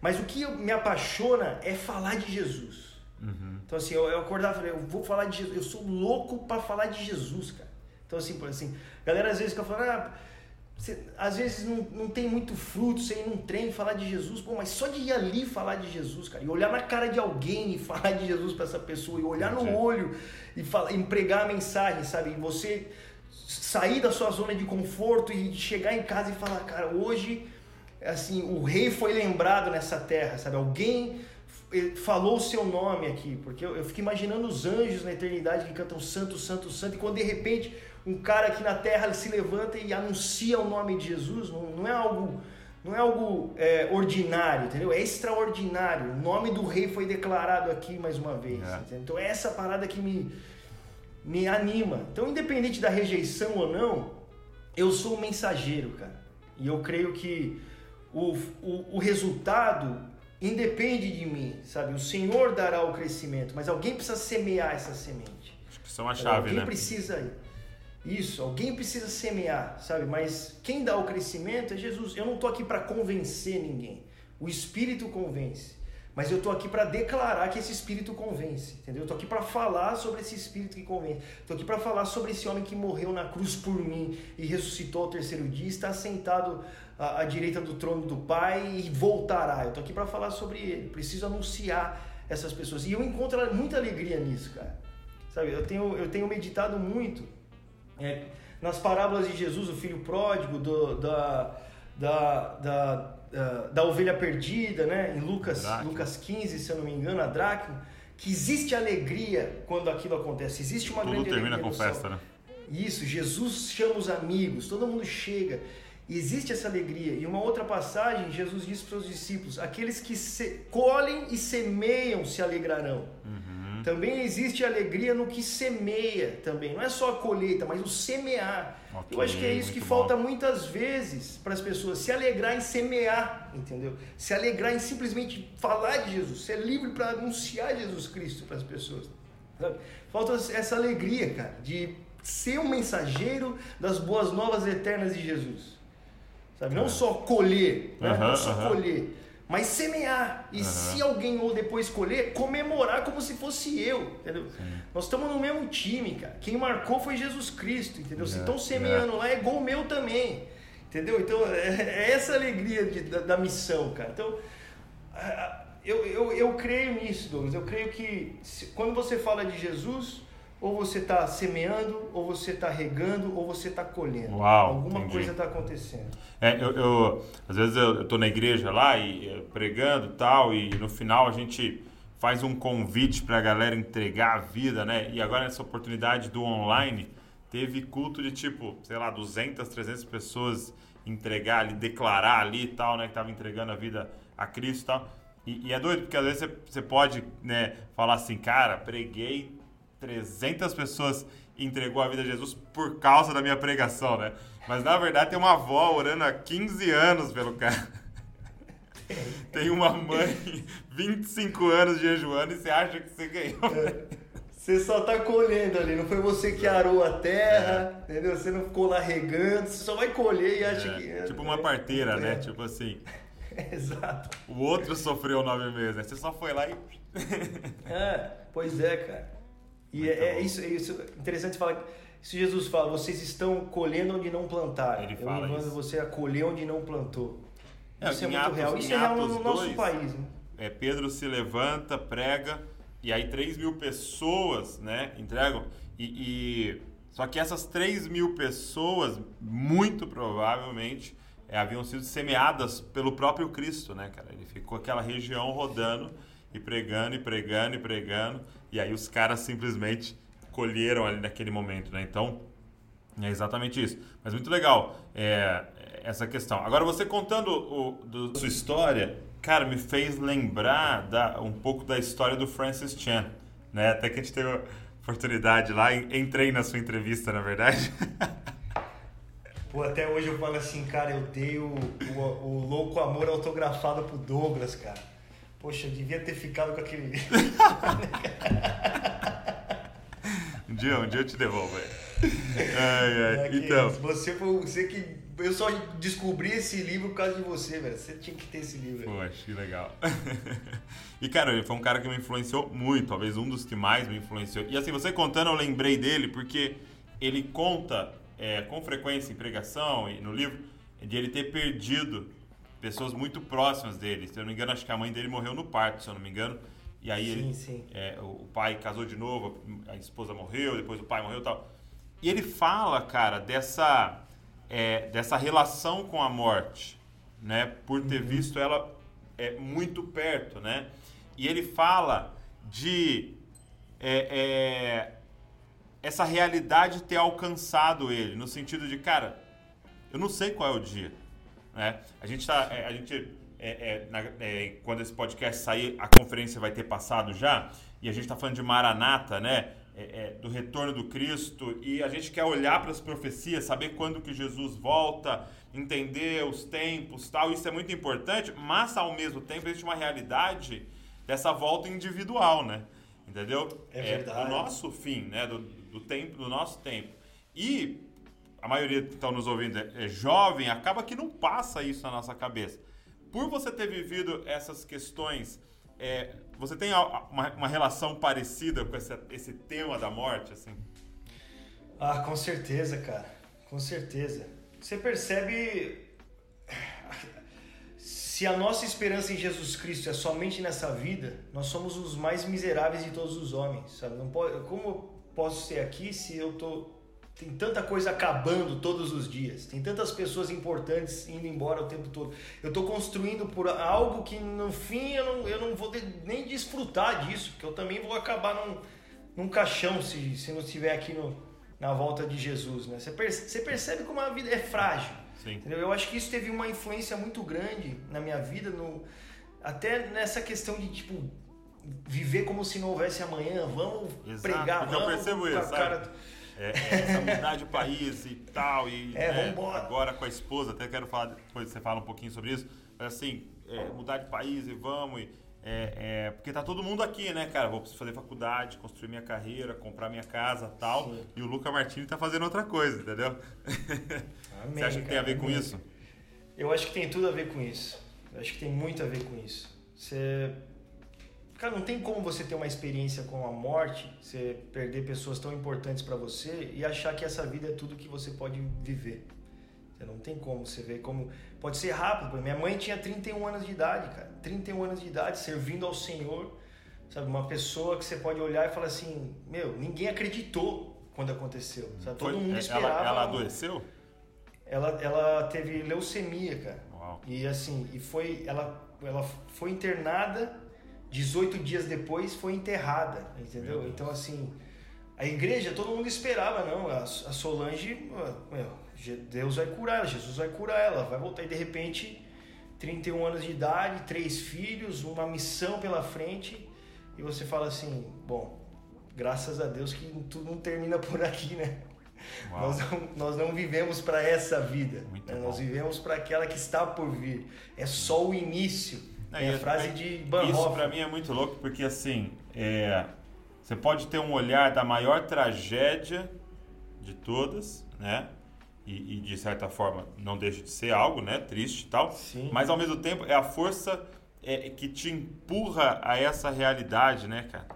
Mas o que me apaixona é falar de Jesus. Uhum. Então, assim, eu, eu acordava e falei, eu vou falar de Jesus. Eu sou louco para falar de Jesus, cara. Então, assim, por assim, galera às vezes fica falando, ah, você, às vezes não, não tem muito fruto, você ir num trem e falar de Jesus, pô, mas só de ir ali falar de Jesus, cara, e olhar na cara de alguém e falar de Jesus para essa pessoa, e olhar no olho e falar, empregar a mensagem, sabe? E você sair da sua zona de conforto e chegar em casa e falar, cara, hoje, assim, o rei foi lembrado nessa terra, sabe? Alguém falou o seu nome aqui, porque eu, eu fico imaginando os anjos na eternidade que cantam santo, santo, santo, e quando de repente um cara aqui na terra se levanta e anuncia o nome de Jesus, não, não é algo, não é algo é, ordinário, entendeu? É extraordinário. O nome do rei foi declarado aqui mais uma vez. É. Então é essa parada que me, me anima. Então, independente da rejeição ou não, eu sou o mensageiro, cara. E eu creio que o, o, o resultado independe de mim, sabe? O Senhor dará o crescimento, mas alguém precisa semear essa semente. Acho que é uma chave, alguém né? Alguém precisa. Isso, alguém precisa semear, sabe? Mas quem dá o crescimento é Jesus. Eu não estou aqui para convencer ninguém. O Espírito convence. Mas eu tô aqui para declarar que esse espírito convence, entendeu? Eu tô aqui para falar sobre esse espírito que convence. Tô aqui para falar sobre esse homem que morreu na cruz por mim e ressuscitou ao terceiro dia, está sentado à, à direita do trono do Pai e voltará. Eu tô aqui para falar sobre ele. Preciso anunciar essas pessoas. E eu encontro muita alegria nisso, cara. Sabe? Eu tenho eu tenho meditado muito é, nas parábolas de Jesus, o filho pródigo, do, da, da, da da ovelha perdida, né? Em Lucas, Lucas 15, se eu não me engano, a dracma, que existe alegria quando aquilo acontece. Existe uma Tudo grande termina com festa, né? Isso, Jesus chama os amigos, todo mundo chega. Existe essa alegria. E uma outra passagem, Jesus disse para os discípulos: aqueles que se, colhem e semeiam se alegrarão. Uhum. Também existe alegria no que semeia também. Não é só a colheita, mas o semear. Okay, Eu acho que é isso que bom. falta muitas vezes para as pessoas. Se alegrar em semear, entendeu? Se alegrar em simplesmente falar de Jesus. Ser livre para anunciar Jesus Cristo para as pessoas. Sabe? Falta essa alegria, cara, de ser um mensageiro das boas novas eternas de Jesus. Sabe? Não é. só colher, né? não só colher mas semear. E uhum. se alguém ou depois escolher, comemorar como se fosse eu, entendeu? Sim. Nós estamos no mesmo time, cara. Quem marcou foi Jesus Cristo, entendeu? se estão semeando lá, é gol meu também, entendeu? Então, é, é essa alegria de, da, da, missão, cara. Então, eu, eu, eu creio nisso, Douglas. Eu creio que se, quando você fala de Jesus, ou você está semeando, ou você está regando, ou você está colhendo. Uau, Alguma entendi. coisa está acontecendo. É, eu, eu, às vezes eu estou na igreja lá e eh, pregando tal, e no final a gente faz um convite para a galera entregar a vida, né? E agora nessa oportunidade do online, teve culto de tipo, sei lá, 200, 300 pessoas entregar ali, declarar ali e tal, né? Que tava entregando a vida a Cristo e tal. E, e é doido, porque às vezes você, você pode né, falar assim, cara, preguei 300 pessoas entregou a vida a Jesus por causa da minha pregação, né? Mas na verdade tem uma avó orando há 15 anos pelo cara. Tem uma mãe 25 anos jejuando e você acha que você ganhou. É. Você só tá colhendo ali, não foi você que arou a terra, é. entendeu? Você não ficou lá regando, você só vai colher e acha é. que. Tipo uma parteira, né? Tipo assim. Exato. O outro sofreu nove meses, né? Você só foi lá e. é, pois é, cara. E é, é, isso, é isso interessante falar se Jesus fala, vocês estão colhendo onde não plantaram. Ele fala Eu mando você a colher onde não plantou. É, isso é muito Atos, real. Isso é real no, no nosso país. Né? É, Pedro se levanta, prega, e aí 3 mil pessoas né, entregam. E, e, Só que essas 3 mil pessoas, muito provavelmente, é, haviam sido semeadas pelo próprio Cristo, né, cara? Ele ficou aquela região rodando e pregando, e pregando, e pregando. E aí os caras simplesmente colheram ali naquele momento, né? Então, é exatamente isso. Mas muito legal é, essa questão. Agora, você contando o, do, sua história, cara, me fez lembrar da, um pouco da história do Francis Chan, né? Até que a gente teve oportunidade lá, entrei na sua entrevista, na verdade. Pô, até hoje eu falo assim, cara, eu dei o, o, o louco amor autografado pro Douglas, cara. Poxa, eu devia ter ficado com aquele livro. um dia, um dia eu te devolvo aí. Ai, ai. É então. Você foi você que. Eu só descobri esse livro por causa de você, velho. Você tinha que ter esse livro. Poxa, que legal. e, cara, ele foi um cara que me influenciou muito, talvez um dos que mais me influenciou. E assim, você contando, eu lembrei dele porque ele conta é, com frequência em pregação e no livro de ele ter perdido pessoas muito próximas dele. Se eu não me engano, acho que a mãe dele morreu no parto, se eu não me engano. E aí sim, ele, sim. É, o pai casou de novo, a esposa morreu, depois o pai morreu e tal. E ele fala, cara, dessa, é, dessa relação com a morte, né? Por ter uhum. visto ela é, muito perto, né? E ele fala de é, é, essa realidade ter alcançado ele, no sentido de, cara, eu não sei qual é o dia. Né? A gente está. É, a gente, é, é, na, é, quando esse podcast sair, a conferência vai ter passado já, e a gente está falando de Maranata, né? É, é, do retorno do Cristo, e a gente quer olhar para as profecias, saber quando que Jesus volta, entender os tempos tal. Isso é muito importante, mas ao mesmo tempo existe uma realidade dessa volta individual, né? Entendeu? É verdade. É o nosso fim, né? Do, do tempo, do nosso tempo. E a maioria que estão nos ouvindo é, é jovem, acaba que não passa isso na nossa cabeça. Por você ter vivido essas questões é, você tem uma, uma, relação parecida com esse, esse tema da morte, assim? Ah, com certeza, cara. Com certeza. Você percebe se a nossa esperança em Jesus Cristo é somente nessa vida, nós somos os mais miseráveis de todos os homens, sabe? Não pode, como eu posso ser aqui se eu tô tem tanta coisa acabando todos os dias, tem tantas pessoas importantes indo embora o tempo todo. Eu estou construindo por algo que no fim eu não, eu não vou nem desfrutar disso, porque eu também vou acabar num, num caixão se, se não estiver aqui no, na volta de Jesus. Né? Você, percebe, você percebe como a vida é frágil. Entendeu? Eu acho que isso teve uma influência muito grande na minha vida, no, até nessa questão de tipo viver como se não houvesse amanhã, vamos Exato, pregar, vamos. Eu percebo isso, cara, é, é, essa mudar de país e tal. E, é, né, agora com a esposa, até quero falar, depois você fala um pouquinho sobre isso. Mas assim, é, mudar de país e vamos. E, é, é, porque tá todo mundo aqui, né, cara? Vou fazer faculdade, construir minha carreira, comprar minha casa tal. Sim. E o Luca Martini tá fazendo outra coisa, entendeu? Amém, você acha que cara, tem a ver com isso? Eu acho que tem tudo a ver com isso. Eu acho que tem muito a ver com isso. Você Cara, não tem como você ter uma experiência com a morte, você perder pessoas tão importantes para você e achar que essa vida é tudo que você pode viver. Você não tem como você ver como. Pode ser rápido. Minha mãe tinha 31 anos de idade, cara. 31 anos de idade, servindo ao Senhor. Sabe, uma pessoa que você pode olhar e falar assim: Meu, ninguém acreditou quando aconteceu. Sabe? Todo Foi, mundo esperava. Ela, ela adoeceu? Ela, ela teve leucemia, cara. Uau. E assim, e foi, ela, ela foi internada 18 dias depois foi enterrada, entendeu? Então, assim, a igreja, todo mundo esperava, não, a, Solange, meu, Deus vai curar ela, Jesus vai curar ela, vai voltar. E de repente, 31 anos de idade, três filhos, uma missão pela frente, e você fala assim: bom, graças a Deus que tudo não termina por aqui, né? Nós não, nós não vivemos para essa vida, né? nós vivemos para aquela que está por vir. É só o início é, a frase de Bonhoeffer. Isso para mim é muito louco, porque assim, é, você pode ter um olhar da maior tragédia de todas, né? E, e, de certa forma não deixa de ser algo, né? Triste e tal. Sim. Mas ao mesmo tempo é a força é, que te empurra a essa realidade, né, cara?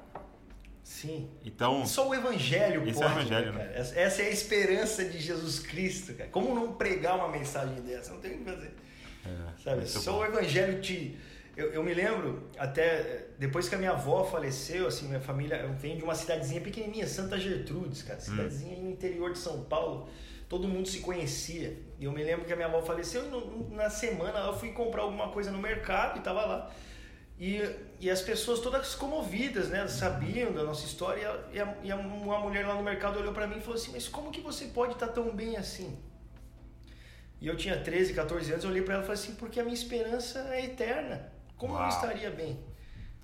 Sim. Então, só o evangelho esse pode, é o evangelho, né, cara? Essa é a esperança de Jesus Cristo, cara. Como não pregar uma mensagem dessa? Não tem o que fazer. É, Sabe? Só bom. o evangelho te eu, eu, me lembro, até depois que a minha avó faleceu, assim, minha família vem de uma cidadezinha pequenininha, Santa Gertrudes, cara, hum. cidadezinha hum. no interior de São Paulo. Todo mundo se conhecia. E eu me lembro que a minha avó faleceu e no, na semana eu fui comprar alguma coisa no mercado e tava lá. E, e as pessoas todas comovidas, né? Sabiam da nossa história. E, a, e a, uma mulher lá no mercado olhou para mim e falou assim: Mas como que você pode estar tá tão bem assim? E eu tinha 13, 14 anos. Eu olhei para ela e falei assim: Porque a minha esperança é eterna. Como Uau. eu estaria bem?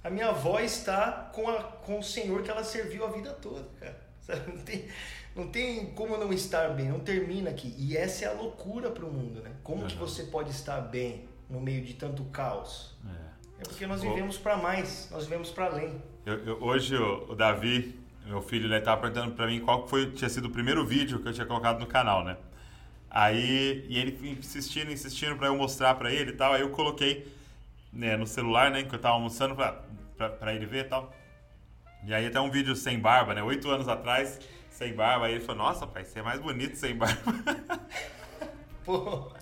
A minha avó está com, a, com o Senhor que ela serviu a vida toda, cara. Não tem, não tem como não estar bem, não termina aqui. E essa é a loucura para o mundo, né? Como uhum. que você pode estar bem no meio de tanto caos? É, é porque nós vivemos para mais, nós vivemos para além. Eu, eu, hoje o, o, Davi, meu filho, ele estava perguntando para mim qual foi tinha sido o primeiro vídeo que eu tinha colocado no canal, né? Aí e ele insistindo, insistindo para eu mostrar para ele e tal. Aí eu coloquei né, no celular, né? Que eu tava almoçando pra, pra, pra ele ver e tal. E aí até um vídeo sem barba, né? Oito anos atrás, sem barba. Aí ele falou, nossa, pai, você é mais bonito sem barba. Pô.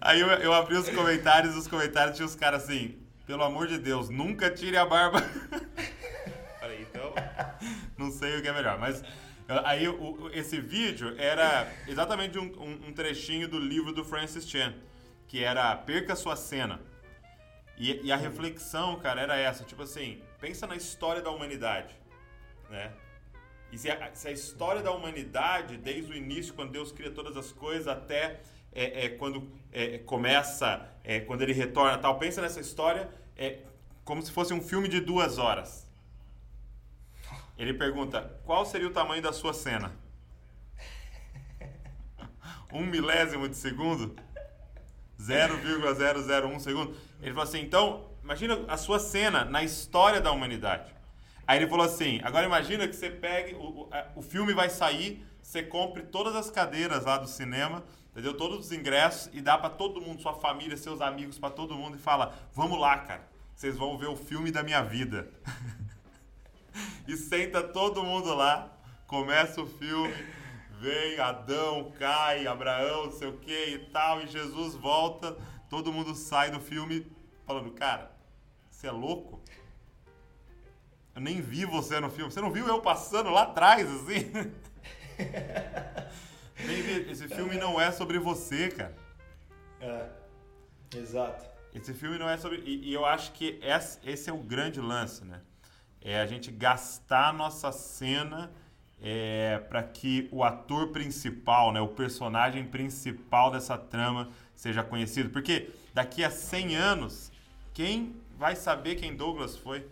Aí eu, eu abri os comentários, os comentários tinha os caras assim, pelo amor de Deus, nunca tire a barba. Falei, então, não sei o que é melhor. Mas aí o, esse vídeo era exatamente um, um, um trechinho do livro do Francis Chan, que era Perca Sua Cena. E, e, a reflexão, cara, era essa, tipo assim, pensa na história da humanidade, né? E se a, se a história da humanidade, desde o início, quando Deus cria todas as coisas, até é, é, quando é, começa, é, quando ele retorna tal, pensa nessa história é, como se fosse um filme de duas horas. Ele pergunta, qual seria o tamanho da sua cena? Um milésimo de segundo? 0,001 segundo. Ele falou assim: então, imagina a sua cena na história da humanidade. Aí ele falou assim: agora imagina que você pegue, o, o filme vai sair, você compre todas as cadeiras lá do cinema, entendeu? Todos os ingressos e dá para todo mundo, sua família, seus amigos, para todo mundo e fala: vamos lá, cara. vocês vão ver o filme da minha vida. e senta todo mundo lá, começa o filme, vem Adão, cai, Abraão, não sei o que e tal, e Jesus volta, todo mundo sai do filme falando, cara, você é louco? Eu nem vi você no filme. Você não viu eu passando lá atrás, assim? Esse filme não é sobre você, cara. É, exato. Esse filme não é sobre. E, e eu acho que esse, esse, é o grande lance, né? É a gente gastar a nossa cena é, para que o ator principal, né, o personagem principal dessa trama seja conhecido. Porque daqui a 100 anos, quem vai saber quem Douglas foi?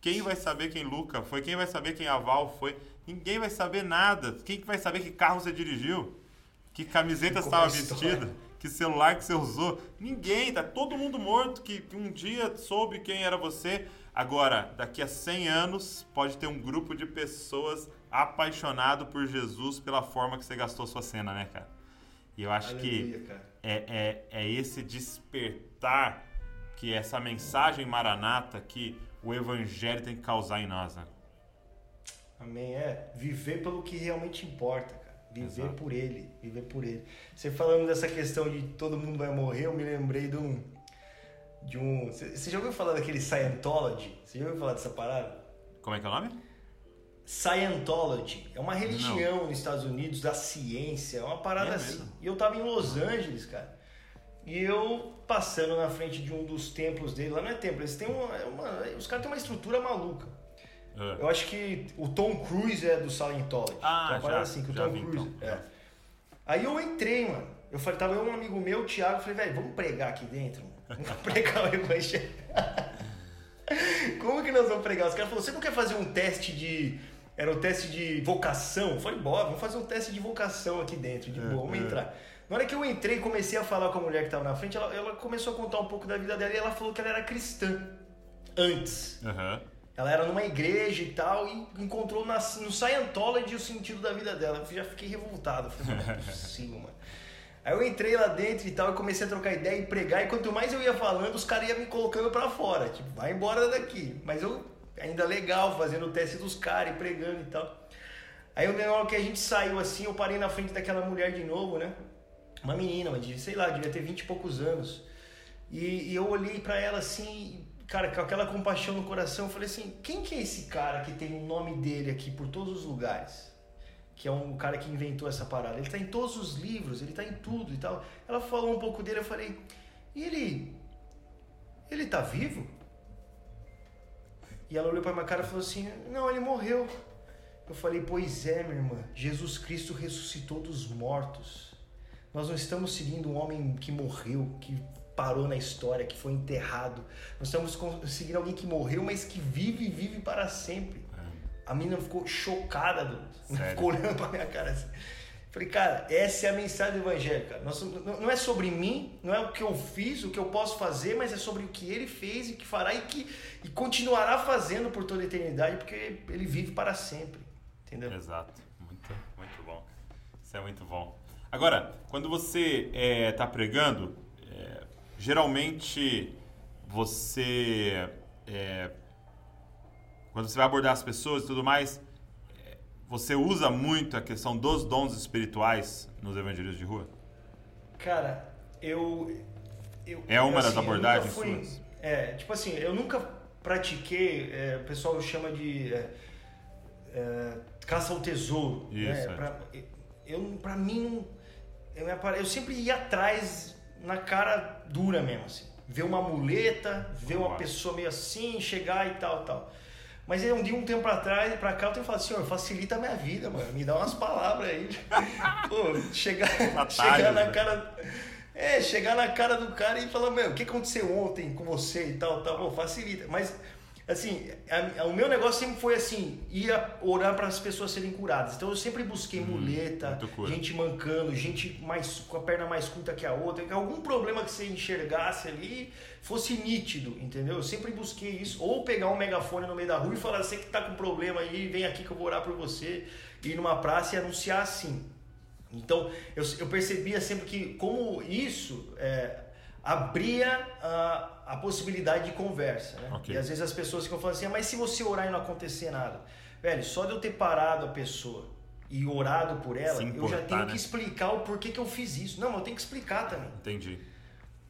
Quem vai saber quem Luca foi? Quem vai saber quem Aval foi? Ninguém vai saber nada. Quem vai saber que carro você dirigiu? Que camiseta estava vestida? Que celular que você usou? Ninguém, tá todo mundo morto que, que um dia soube quem era você. Agora, daqui a 100 anos, pode ter um grupo de pessoas apaixonado por Jesus pela forma que você gastou sua cena, né, cara? E eu acho Aleluia, que é, é, é esse despertar que essa mensagem maranata que o evangelho tem que causar em nós, né? Amém. É, viver pelo que realmente importa, cara. Viver Exato. por ele, viver por ele. Você falando dessa questão de todo mundo vai morrer, eu me lembrei de um. De um você já ouviu falar daquele Scientology? Você já ouviu falar dessa parada? Como é que é o nome? Scientology. É uma religião Não. nos Estados Unidos da ciência, é uma parada é assim. Mesmo? E eu tava em Los Angeles, cara. E eu passando na frente de um dos templos dele, lá não é templo, eles têm uma, é uma os caras têm uma estrutura maluca. É. Eu acho que o Tom Cruise é do Scientology. Ah, então, já, assim, que o Tom Cruise. Então. É. Aí eu entrei, mano. Eu falei, tava eu um amigo meu, o Thiago, falei, velho, vamos pregar aqui dentro, mano. Vamos pregar o evangelho. Como que nós vamos pregar? Os caras falaram, você não quer fazer um teste de. Era um teste de vocação? Eu falei, bora, vamos fazer um teste de vocação aqui dentro, de é, boa, vamos é. entrar. Na hora que eu entrei e comecei a falar com a mulher que estava na frente, ela, ela, começou a contar um pouco da vida dela e ela falou que ela era cristã antes. Uhum. Ela era numa igreja e tal, e encontrou na, no Scientology o sentido da vida dela. Eu já fiquei revoltado. Falei, não é possível, mano. Aí eu entrei lá dentro e tal, e comecei a trocar ideia e pregar, e quanto mais eu ia falando, os caras iam me colocando para fora. Tipo, vai embora daqui. Mas eu, ainda legal, fazendo o teste dos caras e pregando e tal. Aí na hora que a gente saiu assim, eu parei na frente daquela mulher de novo, né? Uma menina, mas sei lá, devia ter vinte e poucos anos. E, e eu olhei para ela assim, cara, com aquela compaixão no coração, eu falei assim: quem que é esse cara que tem o nome dele aqui por todos os lugares? Que é um cara que inventou essa parada. Ele tá em todos os livros, ele tá em tudo e tal. Ela falou um pouco dele, eu falei: e ele. Ele tá vivo? E ela olhou para minha cara e falou assim: não, ele morreu. Eu falei: pois é, minha irmã, Jesus Cristo ressuscitou dos mortos. Nós não estamos seguindo um homem que morreu, que parou na história, que foi enterrado. Nós estamos conseguindo alguém que morreu, mas que vive e vive para sempre. É. A menina ficou chocada, ficou olhando para minha cara assim. Falei, cara, essa é a mensagem cara. Nós, não é sobre mim, não é o que eu fiz, o que eu posso fazer, mas é sobre o que ele fez e que fará e que e continuará fazendo por toda a eternidade, porque ele vive para sempre. Entendeu? Exato. Muito, muito bom. Isso é muito bom. Agora, quando você está é, pregando, geralmente você é, quando você vai abordar as pessoas e tudo mais é, você usa muito a questão dos dons espirituais nos evangelhos de rua cara eu, eu é uma assim, das abordagens fui, suas é tipo assim eu nunca pratiquei é, o pessoal chama de é, é, caça ao tesouro Isso, né? Pra, eu para mim eu, eu sempre ia atrás na cara dura mesmo, assim. Ver uma muleta, ver uma pessoa meio assim, chegar e tal, tal. Mas um dia, um tempo pra trás, pra cá, eu tenho falado, senhor, facilita a minha vida, mano. Me dá umas palavras aí. Pô, chegar, chegar na né? cara. É, chegar na cara do cara e falar, meu, o que aconteceu ontem com você e tal, tal. Pô, facilita. Mas assim, a, a, o meu negócio sempre foi assim, ia orar para as pessoas serem curadas. Então eu sempre busquei hum, muleta, gente mancando, gente mais com a perna mais curta que a outra, algum problema que você enxergasse ali fosse nítido, entendeu? Eu sempre busquei isso, ou pegar um megafone no meio da rua e falar, você que tá com problema aí, vem aqui que eu vou orar por você, ir numa praça e anunciar assim. Então, eu, eu percebia sempre que como isso, é, abria a, a possibilidade de conversa, né? Ok. E às vezes as pessoas ficam falando assim, ah, mas se você orar e não acontecer nada? Velho, só de eu ter parado a pessoa e orado por ela, Se eu já importar, tenho né? que explicar o porquê que eu fiz isso. Não, mas eu tenho que explicar também. Entendi.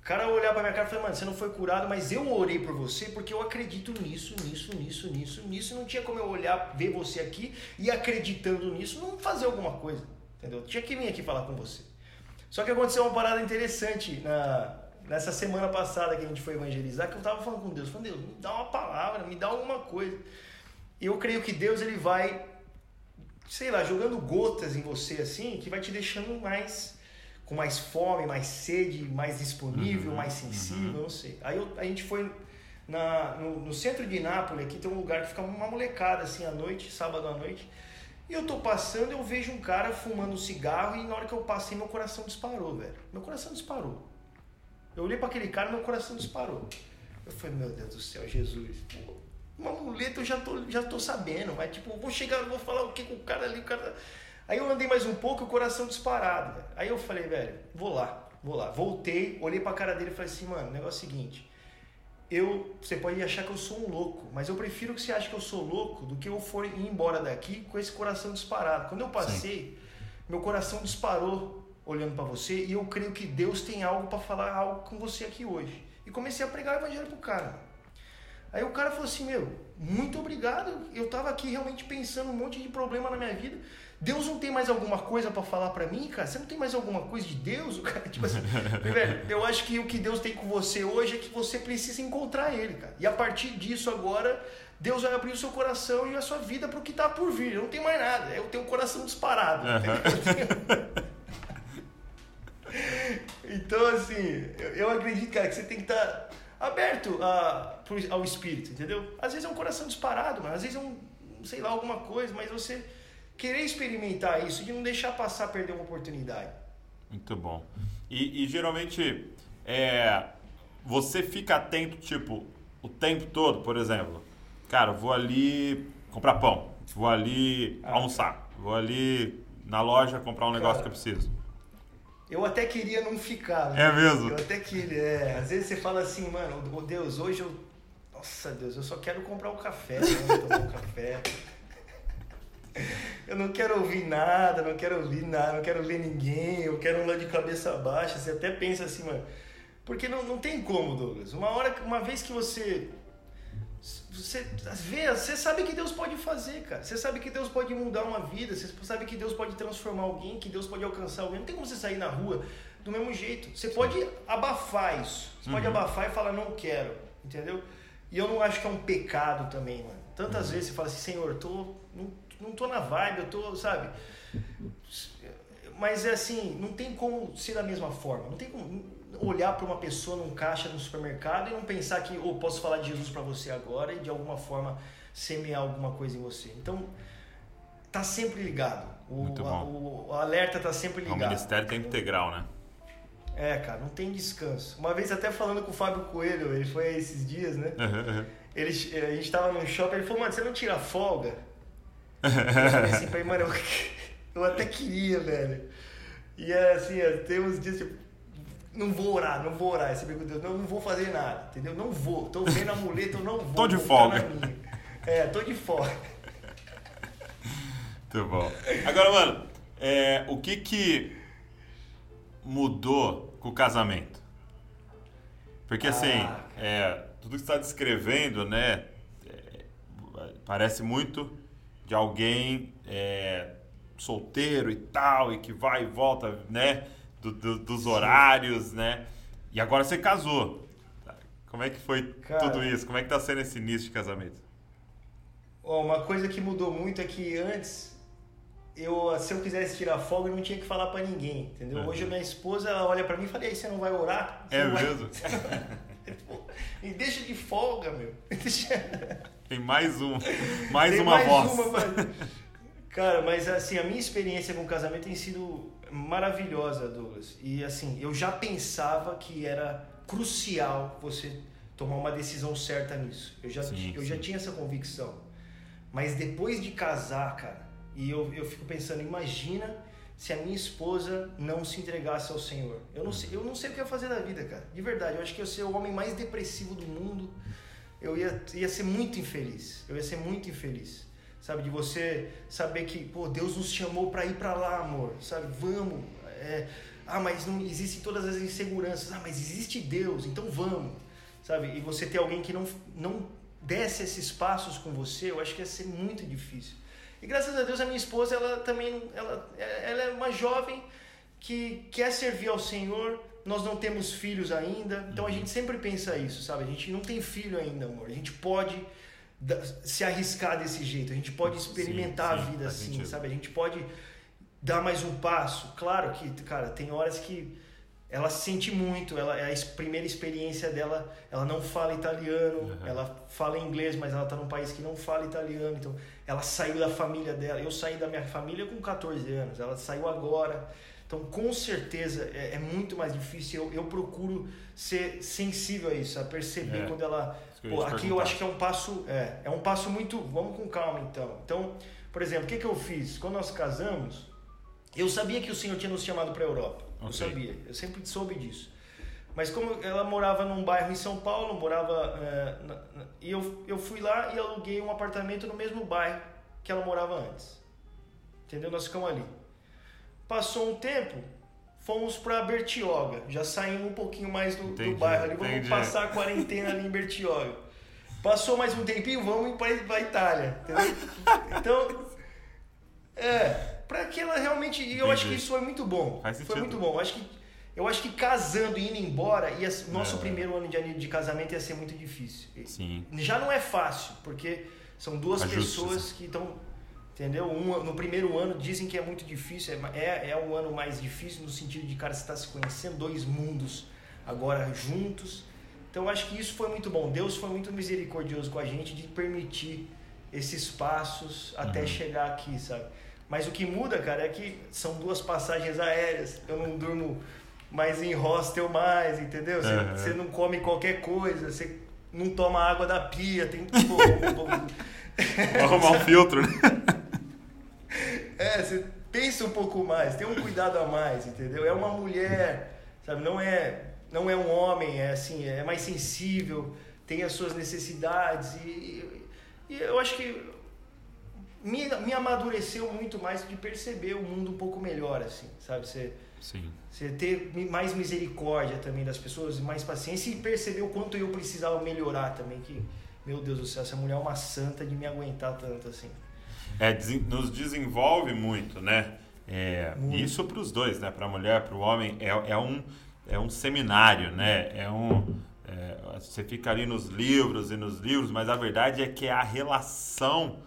O cara olhar pra minha cara e falar, mano, você não foi curado, mas eu orei por você porque eu acredito nisso, nisso, nisso, nisso, nisso. Não tinha como eu olhar, ver você aqui e acreditando nisso, não fazer alguma coisa. Entendeu? Tinha que vir aqui falar com você. Só que aconteceu uma parada interessante na, nessa semana passada que a gente foi evangelizar, que eu tava falando com Deus. Falei, Deus, me dá uma palavra, me dá alguma coisa. E eu creio que Deus, ele vai, sei lá, jogando gotas em você assim, que vai te deixando mais com mais fome, mais sede, mais disponível, Uhum, mais sensível, não sei. Aí eu- a gente foi na, no, no centro de Nápoles, aqui tem um lugar que fica uma molecada assim à noite, sábado à noite. E eu tô passando, eu vejo um cara fumando um cigarro e na hora que eu passei meu coração disparou, velho. Meu coração disparou. Eu olhei para aquele cara e meu coração disparou. Eu falei, meu Deus do céu, Jesus. Pô, uma muleta eu já tô, já tô sabendo, mas tipo, vou chegar, vou falar o que com o cara ali, o cara. Aí eu andei mais um pouco e o coração disparado, velho. Aí eu falei, velho, vou lá, vou lá. Voltei, olhei pra cara dele e falei assim, mano, o negócio é o seguinte. Eu, você pode achar que eu sou um louco, mas eu prefiro que você ache que eu sou louco do que eu for ir embora daqui com esse coração disparado. Quando eu passei, meu coração disparou olhando pra você e eu creio que Deus tem algo pra falar algo com você aqui hoje. E comecei a pregar o evangelho pro cara. Aí o cara falou assim: Meu, muito obrigado. Eu tava aqui realmente pensando um monte de problema na minha vida. Deus não tem mais alguma coisa pra falar pra mim, cara? Você não tem mais alguma coisa de Deus? O cara, tipo assim, velho, eu acho que o que Deus tem com você hoje é que você precisa encontrar Ele, cara. E a partir disso agora, Deus vai abrir o seu coração e a sua vida pro que tá por vir. Eu não tenho mais nada. Eu tenho o coração disparado. Então, assim, eu, eu acredito, cara, que você tem que estar aberto a, ao espírito, entendeu? Às vezes é um coração disparado, mas às vezes é um, sei lá, alguma coisa, mas você querer experimentar isso, de não deixar passar, perder uma oportunidade. Muito bom. E, e geralmente, é, você fica atento, tipo, o tempo todo, por exemplo. Cara, vou ali comprar pão, vou ali Ah. almoçar, vou ali na loja comprar um negócio Cara, que eu preciso. Eu até queria não ficar, né? É mesmo? Eu até queria, é. Às vezes você fala assim, mano, oh, Deus, hoje eu. Nossa, Deus, eu só quero comprar um café, né? tomar um café. Eu não quero ouvir nada, não quero ouvir nada, não quero ver ninguém, eu quero um lá de cabeça baixa. Você até pensa assim, mano. Porque não, não tem como, Douglas. Uma hora, uma vez que você. Você vê, você sabe que Deus pode fazer, cara. Você sabe que Deus pode mudar uma vida, você sabe que Deus pode transformar alguém, que Deus pode alcançar alguém. Não tem como você sair na rua do mesmo jeito. Você pode abafar isso. Você pode Uhum. abafar e falar, não quero, entendeu? E eu não acho que é um pecado também, mano. Tantas vezes você fala assim, Senhor, eu tô, não, não tô na vibe, eu tô, sabe? Mas é assim, não tem como ser da mesma forma. Não tem como olhar para uma pessoa num caixa no supermercado e não pensar que oh, posso falar de Jesus para você agora e de alguma forma semear alguma coisa em você. Então, tá sempre ligado. O, a- o- o alerta tá sempre É ligado. ministério tempo integral, né? É, cara, não tem descanso. Uma vez até falando com o Fábio Coelho, ele foi esses dias, né? Ele, a gente tava num shopping, ele falou, mano, você não tira folga? Eu falei assim pra ele, mano, eu, eu até queria, velho. E é assim, é, tem uns dias, tipo, não vou orar, não vou orar. Você pergunta, Deus, não, não vou fazer nada, entendeu? Não vou. Tô vendo a muleta, eu não vou. Tô de vou folga. É, tô de folga. Muito bom. Agora, mano, é, o que que mudou com o casamento? Porque assim, Ah, é, tudo que você está descrevendo, né, é, parece muito de alguém é, solteiro e tal, e que vai e volta, né, do- do- dos horários, né, e agora você casou. Como é que foi Cara. tudo isso? Como é que tá sendo esse início de casamento? Ó, uma coisa que mudou muito é que antes, eu, se eu quisesse tirar folga, eu não tinha que falar pra ninguém, entendeu? Uhum. Hoje a minha esposa, ela olha pra mim e fala, e aí, você não vai orar? Você É vai- mesmo? Me deixa de folga, meu. Tem mais um, mais Tem uma mais voz. uma, mano. Cara, mas assim, a minha experiência com o casamento tem sido maravilhosa, Douglas. E assim, eu já pensava que era crucial você tomar uma decisão certa nisso. Eu já, Sim, eu já sim. tinha essa convicção. Mas depois de casar, cara, e eu, eu fico pensando, imagina se a minha esposa não se entregasse ao Senhor. Eu não sei, eu não sei o que ia fazer da vida, cara. De verdade, eu acho que eu ia ser o homem mais depressivo do mundo. Eu ia, ia ser muito infeliz. Eu ia ser muito infeliz. Sabe, de você saber que, pô, Deus nos chamou para ir para lá, amor. Sabe, vamos. É, ah, mas não existem todas as inseguranças. Ah, mas existe Deus, então vamos. Sabe? E você ter alguém que não, não desce esses passos com você, eu acho que ia ser muito difícil. E graças a Deus a minha esposa, ela também, ela, ela é uma jovem que quer servir ao Senhor. Nós não temos filhos ainda, então a uhum. gente sempre pensa isso, sabe? A gente não tem filho ainda, amor. A gente pode se arriscar desse jeito, a gente pode experimentar sim, sim, a vida assim, sentido. sabe? A gente pode dar mais um passo. Claro que, cara, tem horas que ela sente muito, ela é a primeira experiência dela, ela não fala italiano, uhum. ela fala inglês, mas ela está num país que não fala italiano, então ela saiu da família dela. Eu saí da minha família com 14 anos, ela saiu agora. Então, com certeza, é, é muito mais difícil. Eu, eu, procuro ser sensível a isso, a perceber é, quando ela. Pô, aqui eu acho que é um passo. É, é um passo muito. Vamos com calma, então. Então, por exemplo, o que, que eu fiz? Quando nós casamos, eu sabia que o Senhor tinha nos chamado para a Europa. Okay. Eu sabia, eu sempre soube disso. Mas como ela morava num bairro em São Paulo, morava é, na, na, e eu, eu fui lá e aluguei um apartamento no mesmo bairro que ela morava antes. Entendeu? Nós ficamos ali. Passou um tempo, fomos para Bertioga. Já saímos um pouquinho mais do, do bairro ali. Vamos entendi. passar a quarentena ali em Bertioga. Passou mais um tempinho, vamos para a Itália. Entendeu? Então, é, para que ela realmente. E eu Entendi. acho que isso foi muito bom. Faz foi muito bom. Eu acho que, eu acho que casando e indo embora, ia, nosso é. primeiro ano de, de casamento ia ser muito difícil. Sim. Já não é fácil, porque são duas pessoas que estão. Entendeu? Um, no primeiro ano dizem que é muito difícil, é, é, é o ano mais difícil no sentido de, cara, você está se conhecendo, dois mundos agora juntos. Então acho que isso foi muito bom. Deus foi muito misericordioso com a gente de permitir esses passos até uhum. chegar aqui, sabe? Mas o que muda, cara, é que são duas passagens aéreas. Eu não durmo mais em hostel mais, entendeu? Você, uhum. você não come qualquer coisa, você não toma água da pia, tem que arrumar um filtro, né? É, você pensa um pouco mais, tem um cuidado a mais, entendeu? É uma mulher, sabe? Não é, não é um homem, é assim, é mais sensível, tem as suas necessidades e, e eu acho que me, me amadureceu muito mais de perceber o mundo um pouco melhor, assim, sabe? Você, Sim. você ter mais misericórdia também das pessoas, mais paciência e perceber o quanto eu precisava melhorar também, que, meu Deus do céu, essa mulher é uma santa de me aguentar tanto assim. É, nos desenvolve muito, né? É. Isso para os dois, né? Para a mulher, para o homem, é, é, um, é um seminário, né? É um, é, você fica ali nos livros e nos livros, mas a verdade é que é a relação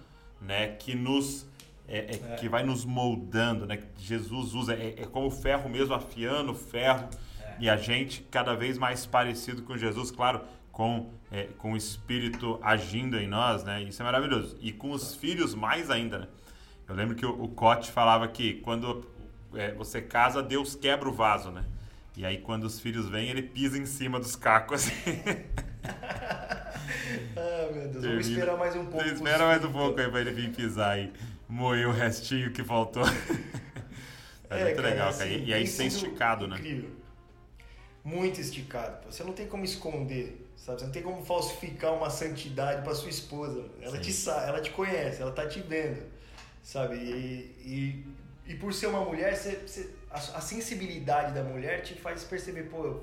né, que nos é, é, é. que vai nos moldando, né? Jesus usa é, como o ferro mesmo afiando o ferro e a gente cada vez mais parecido com Jesus, claro, com é, com o Espírito agindo em nós, né? Isso é maravilhoso e com os filhos mais ainda. Né? Eu lembro que o, o Cote falava que quando você casa Deus quebra o vaso, né? E aí quando os filhos vêm ele pisa em cima dos cacos. Assim. ah, meu Deus. Vamos esperar mais um pouco. Espera mais um pouco aí pra ele vir pisar aí. Moer o restinho que faltou. é, é muito cara, legal, cara. Assim, e aí sem esticado, né? Incrível. Muito esticado. Você não tem como esconder, sabe? Você não tem como falsificar uma santidade para sua esposa. Ela te sabe, ela te conhece, ela tá te vendo, sabe? E, e, e por ser uma mulher, você, você, a, a sensibilidade da mulher te faz perceber, pô,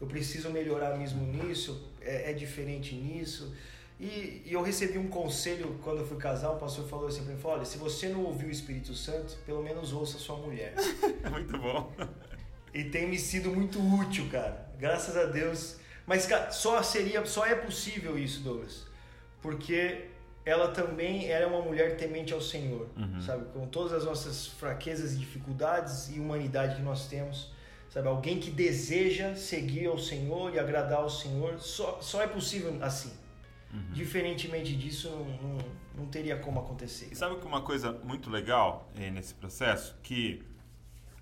eu preciso melhorar mesmo nisso, é, é diferente nisso. E, e, eu recebi um conselho quando eu fui casar, o pastor falou assim para mim, olha, se você não ouviu o Espírito Santo, pelo menos ouça sua mulher. muito bom. E tem me sido muito útil, cara. Graças a Deus. Mas só seria, só é possível isso, Douglas, porque ela também era uma mulher temente ao Senhor, uhum. sabe? Com todas as nossas fraquezas e dificuldades e humanidade que nós temos, Sabe, alguém que deseja seguir ao Senhor e agradar ao Senhor, só, só é possível assim. Uhum. Diferentemente disso, não, não, teria como acontecer. E sabe que uma coisa muito legal é, nesse processo? Que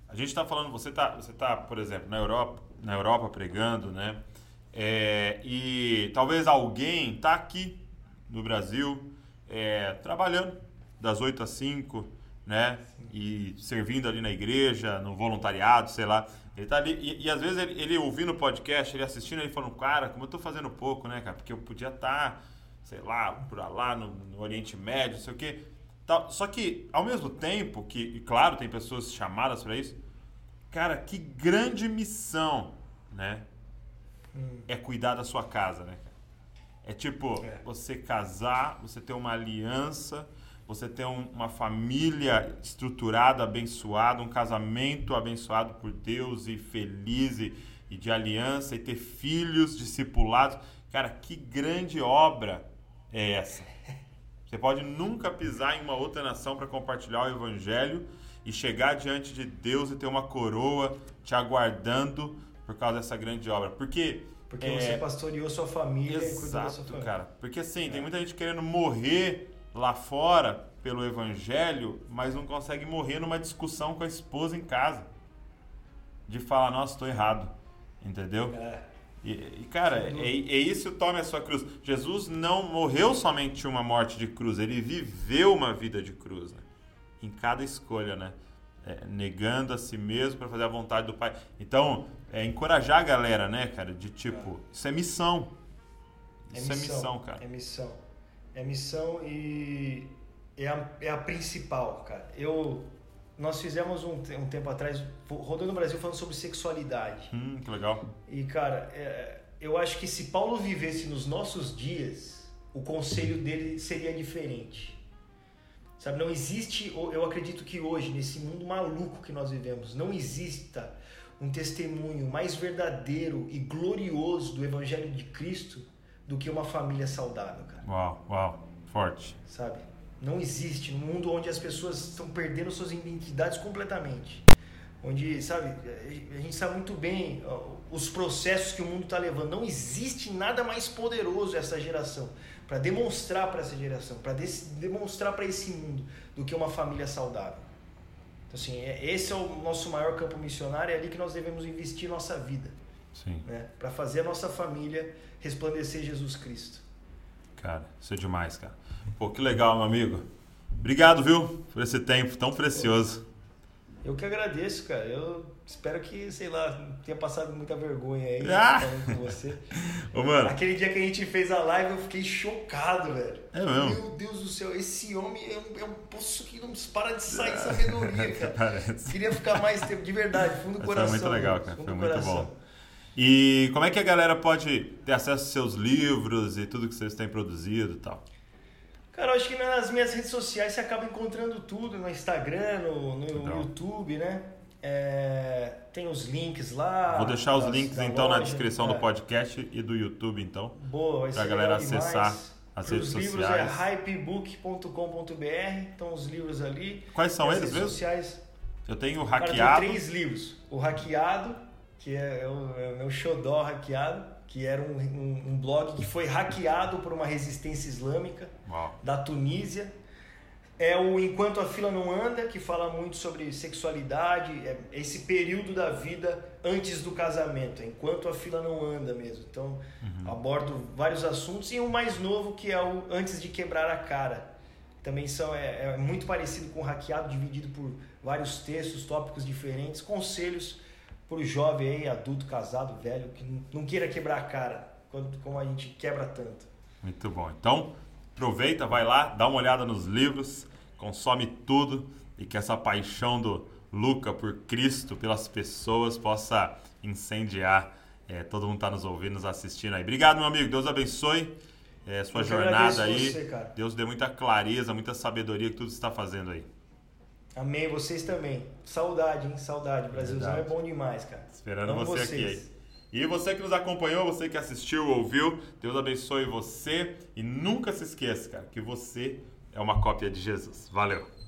a gente está falando, você está, você tá, por exemplo, na Europa, na Europa pregando, né? É, e talvez alguém está aqui no Brasil é, trabalhando das 8 às 5, né? E servindo ali na igreja, no voluntariado, sei lá. Ele tá ali, e, e às vezes ele, ele ouvindo o podcast, ele assistindo, ele falando, cara, como eu tô fazendo pouco, né, cara? Porque eu podia estar, tá, sei lá, por lá, no, no Oriente Médio, não sei o quê. Tal. Só que, ao mesmo tempo, que, e claro, tem pessoas chamadas para isso, cara, que grande missão, né? Hum. É cuidar da sua casa, né? É tipo, é. você casar, você ter uma aliança, você ter um, uma família estruturada, abençoada, um casamento abençoado por Deus e feliz e, e de aliança, e ter filhos discipulados. Cara, que grande obra é essa? Você pode nunca pisar em uma outra nação para compartilhar o evangelho e chegar diante de Deus e ter uma coroa te aguardando por causa dessa grande obra. Porque porque é... você pastoreou sua família Exato, e cuidou da sua família. cara. Porque assim, é. tem muita gente querendo morrer lá fora pelo evangelho, mas não consegue morrer numa discussão com a esposa em casa. De falar, nossa, estou errado. Entendeu? É. E, e, cara, é, é, isso tome a sua cruz. Jesus não morreu somente uma morte de cruz, ele viveu uma vida de cruz. Né? Em cada escolha, né? É, negando a si mesmo para fazer a vontade do Pai. Então, é encorajar a galera, né, cara? De tipo, é. isso é missão. Isso é missão, é missão, cara. É missão. É missão e é a, é a principal, cara. Eu nós fizemos um, um tempo atrás, rodando o Brasil, falando sobre sexualidade. Hum, que legal. E, cara, é, eu acho que se Paulo vivesse nos nossos dias, o conselho dele seria diferente. Sabe, não existe, eu acredito que hoje, nesse mundo maluco que nós vivemos, não exista um testemunho mais verdadeiro e glorioso do Evangelho de Cristo do que uma família saudável, cara. Uau, uau, forte. Sabe? Não existe. Num mundo onde as pessoas estão perdendo suas identidades completamente. Onde, sabe, a gente sabe muito bem os processos que o mundo está levando. Não existe nada mais poderoso essa geração para demonstrar para essa geração, para demonstrar para esse mundo do que uma família saudável. Então, assim, é, esse é o nosso maior campo missionário, é ali que nós devemos investir nossa vida. Sim. Né? Para fazer a nossa família resplandecer Jesus Cristo. Cara, isso é demais, cara. Pô, que legal, meu amigo. Obrigado, viu, por esse tempo tão precioso. Eu que agradeço, cara. Eu espero que, sei lá, tenha passado muita vergonha aí ah! falando com você. Ô, mano. Aquele dia que a gente fez a live, eu fiquei chocado, velho. É mesmo? Meu Deus do céu, esse homem é um, é um poço que não para de sair sabedoria, cara. Parece. Queria ficar mais tempo, de verdade, fundo do coração. Foi muito legal, cara. Foi muito coração. bom. E como é que a galera pode ter acesso aos seus livros e tudo que vocês têm produzido e tal? Cara, eu acho que nas minhas redes sociais você acaba encontrando tudo, no Instagram, no, no YouTube, né? É, tem os links lá. Vou deixar os links então loja, na descrição é. do podcast e do YouTube, então. Boa, vai Pra galera acessar as redes os livros é hypebook.com.br, estão os livros ali. Quais são eles mesmo? sociais. Eu tenho o hackeado. tem três livros. O hackeado, que é o, é o meu xodó hackeado que era um, um, um, blog que foi hackeado por uma resistência islâmica Uau. da Tunísia. É o Enquanto a Fila Não Anda, que fala muito sobre sexualidade, é esse período da vida antes do casamento, enquanto a fila não anda mesmo. Então, uhum. abordo vários assuntos. E o mais novo, que é o Antes de Quebrar a Cara. Também são, é, é muito parecido com o Hackeado, dividido por vários textos, tópicos diferentes, conselhos pro jovem aí, adulto, casado, velho, que não queira quebrar a cara, como a gente quebra tanto. Muito bom. Então, aproveita, vai lá, dá uma olhada nos livros, consome tudo e que essa paixão do Luca por Cristo, pelas pessoas, possa incendiar. É, todo mundo está nos ouvindo, nos assistindo aí. Obrigado, meu amigo. Deus abençoe é, sua jornada aí. Você, Deus dê muita clareza, muita sabedoria que tudo está fazendo aí. Amém, vocês também. Saudade, hein? Saudade. O Brasilzão é bom demais, cara. Esperando você vocês. aqui. Aí. E você que nos acompanhou, você que assistiu, ouviu, Deus abençoe você e nunca se esqueça, cara, que você é uma cópia de Jesus. Valeu!